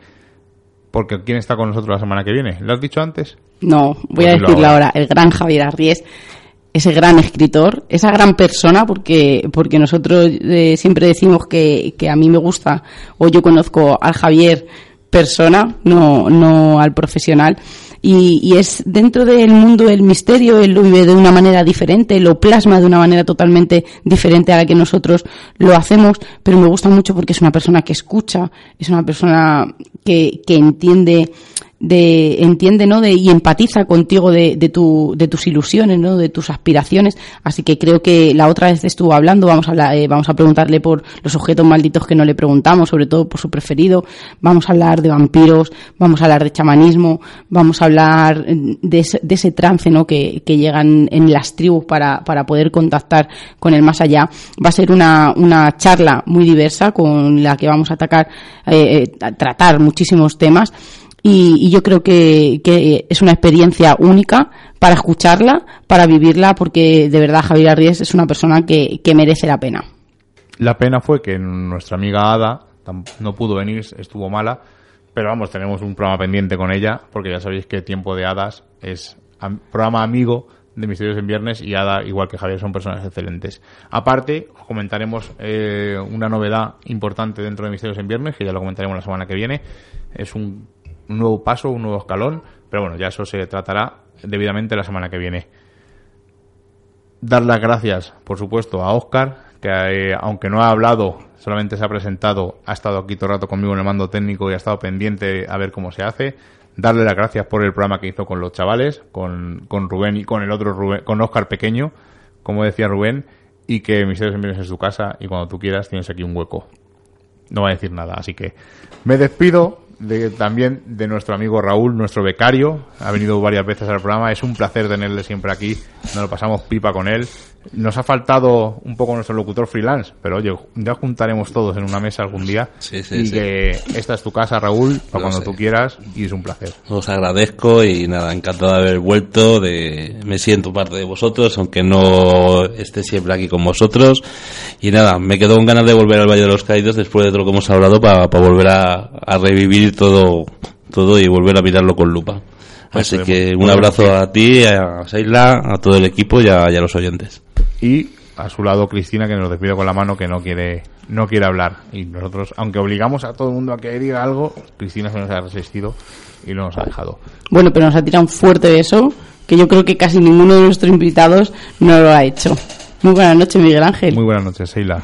Porque ¿quién está con nosotros la semana que viene? ¿Lo has dicho antes? No, voy a pues decirlo ahora. El gran Javier Arries, ese gran escritor, esa gran persona, porque, porque nosotros eh, siempre decimos que, que a mí me gusta, o yo conozco al Javier persona, no, no al profesional. Y, y, es dentro del mundo del misterio, él lo vive de una manera diferente, lo plasma de una manera totalmente diferente a la que nosotros lo hacemos, pero me gusta mucho porque es una persona que escucha, es una persona que, que entiende de entiende no de y empatiza contigo de, de, tu, de tus ilusiones no de tus aspiraciones. Así que creo que la otra vez estuvo hablando vamos a hablar, eh, vamos a preguntarle por los objetos malditos que no le preguntamos sobre todo por su preferido. Vamos a hablar de vampiros vamos a hablar de chamanismo vamos a hablar de ese, de ese trance no que, que llegan en las tribus para, para poder contactar con el más allá. Va a ser una, una charla muy diversa con la que vamos a atacar eh, eh tratar muchísimos temas y, yo creo que, es una experiencia única para escucharla, para vivirla, porque de verdad Javier Arries es una persona que, que merece la pena. La pena fue que nuestra amiga Ada no pudo venir, estuvo mala, pero vamos, tenemos un programa pendiente con ella, porque ya sabéis que Tiempo de Hadas es programa amigo de Misterios en Viernes y Ada, igual que Javier, son personas excelentes. Aparte, comentaremos eh, una novedad importante dentro de Misterios en Viernes, que ya lo comentaremos la semana que viene. Es un un nuevo paso, un nuevo escalón, pero bueno, ya eso se tratará debidamente la semana que viene. Dar las gracias, por supuesto, a Oscar, que eh, aunque no ha hablado, solamente se ha presentado, ha estado aquí todo el rato conmigo en el mando técnico y ha estado pendiente a ver cómo se hace. Darle las gracias por el programa que hizo con los chavales, con, con Rubén y con el otro Rubén, con Oscar pequeño, como decía Rubén, y que Misterios en tu casa y cuando tú quieras tienes aquí un hueco. No va a decir nada, así que me despido también de nuestro amigo Raúl, nuestro becario. Ha venido varias veces al programa. Es un placer tenerle siempre aquí. Nos lo pasamos pipa con él. Nos ha faltado un poco nuestro locutor freelance, pero oye, ya juntaremos todos en una mesa algún día. Sí, sí, y que esta es tu casa, Raúl, para cuando tú quieras, y es un placer. Os agradezco y nada, encantado de haber vuelto. De, me siento parte de vosotros, aunque no esté siempre aquí con vosotros. Y nada, me quedo con ganas de volver al Valle de los Caídos después de todo lo que hemos hablado para, para volver a, a revivir todo, todo y volver a mirarlo con lupa. Así que un abrazo a ti, a Seila, a todo el equipo y a, y a los oyentes. Y a su lado Cristina que nos despide con la mano que no quiere no quiere hablar. Y nosotros aunque obligamos a todo el mundo a que diga algo Cristina se nos ha resistido y no nos ha dejado. Bueno pero nos ha tirado un fuerte beso que yo creo que casi ninguno de nuestros invitados no lo ha hecho. Muy buenas noches Miguel Ángel. Muy buenas noches Seila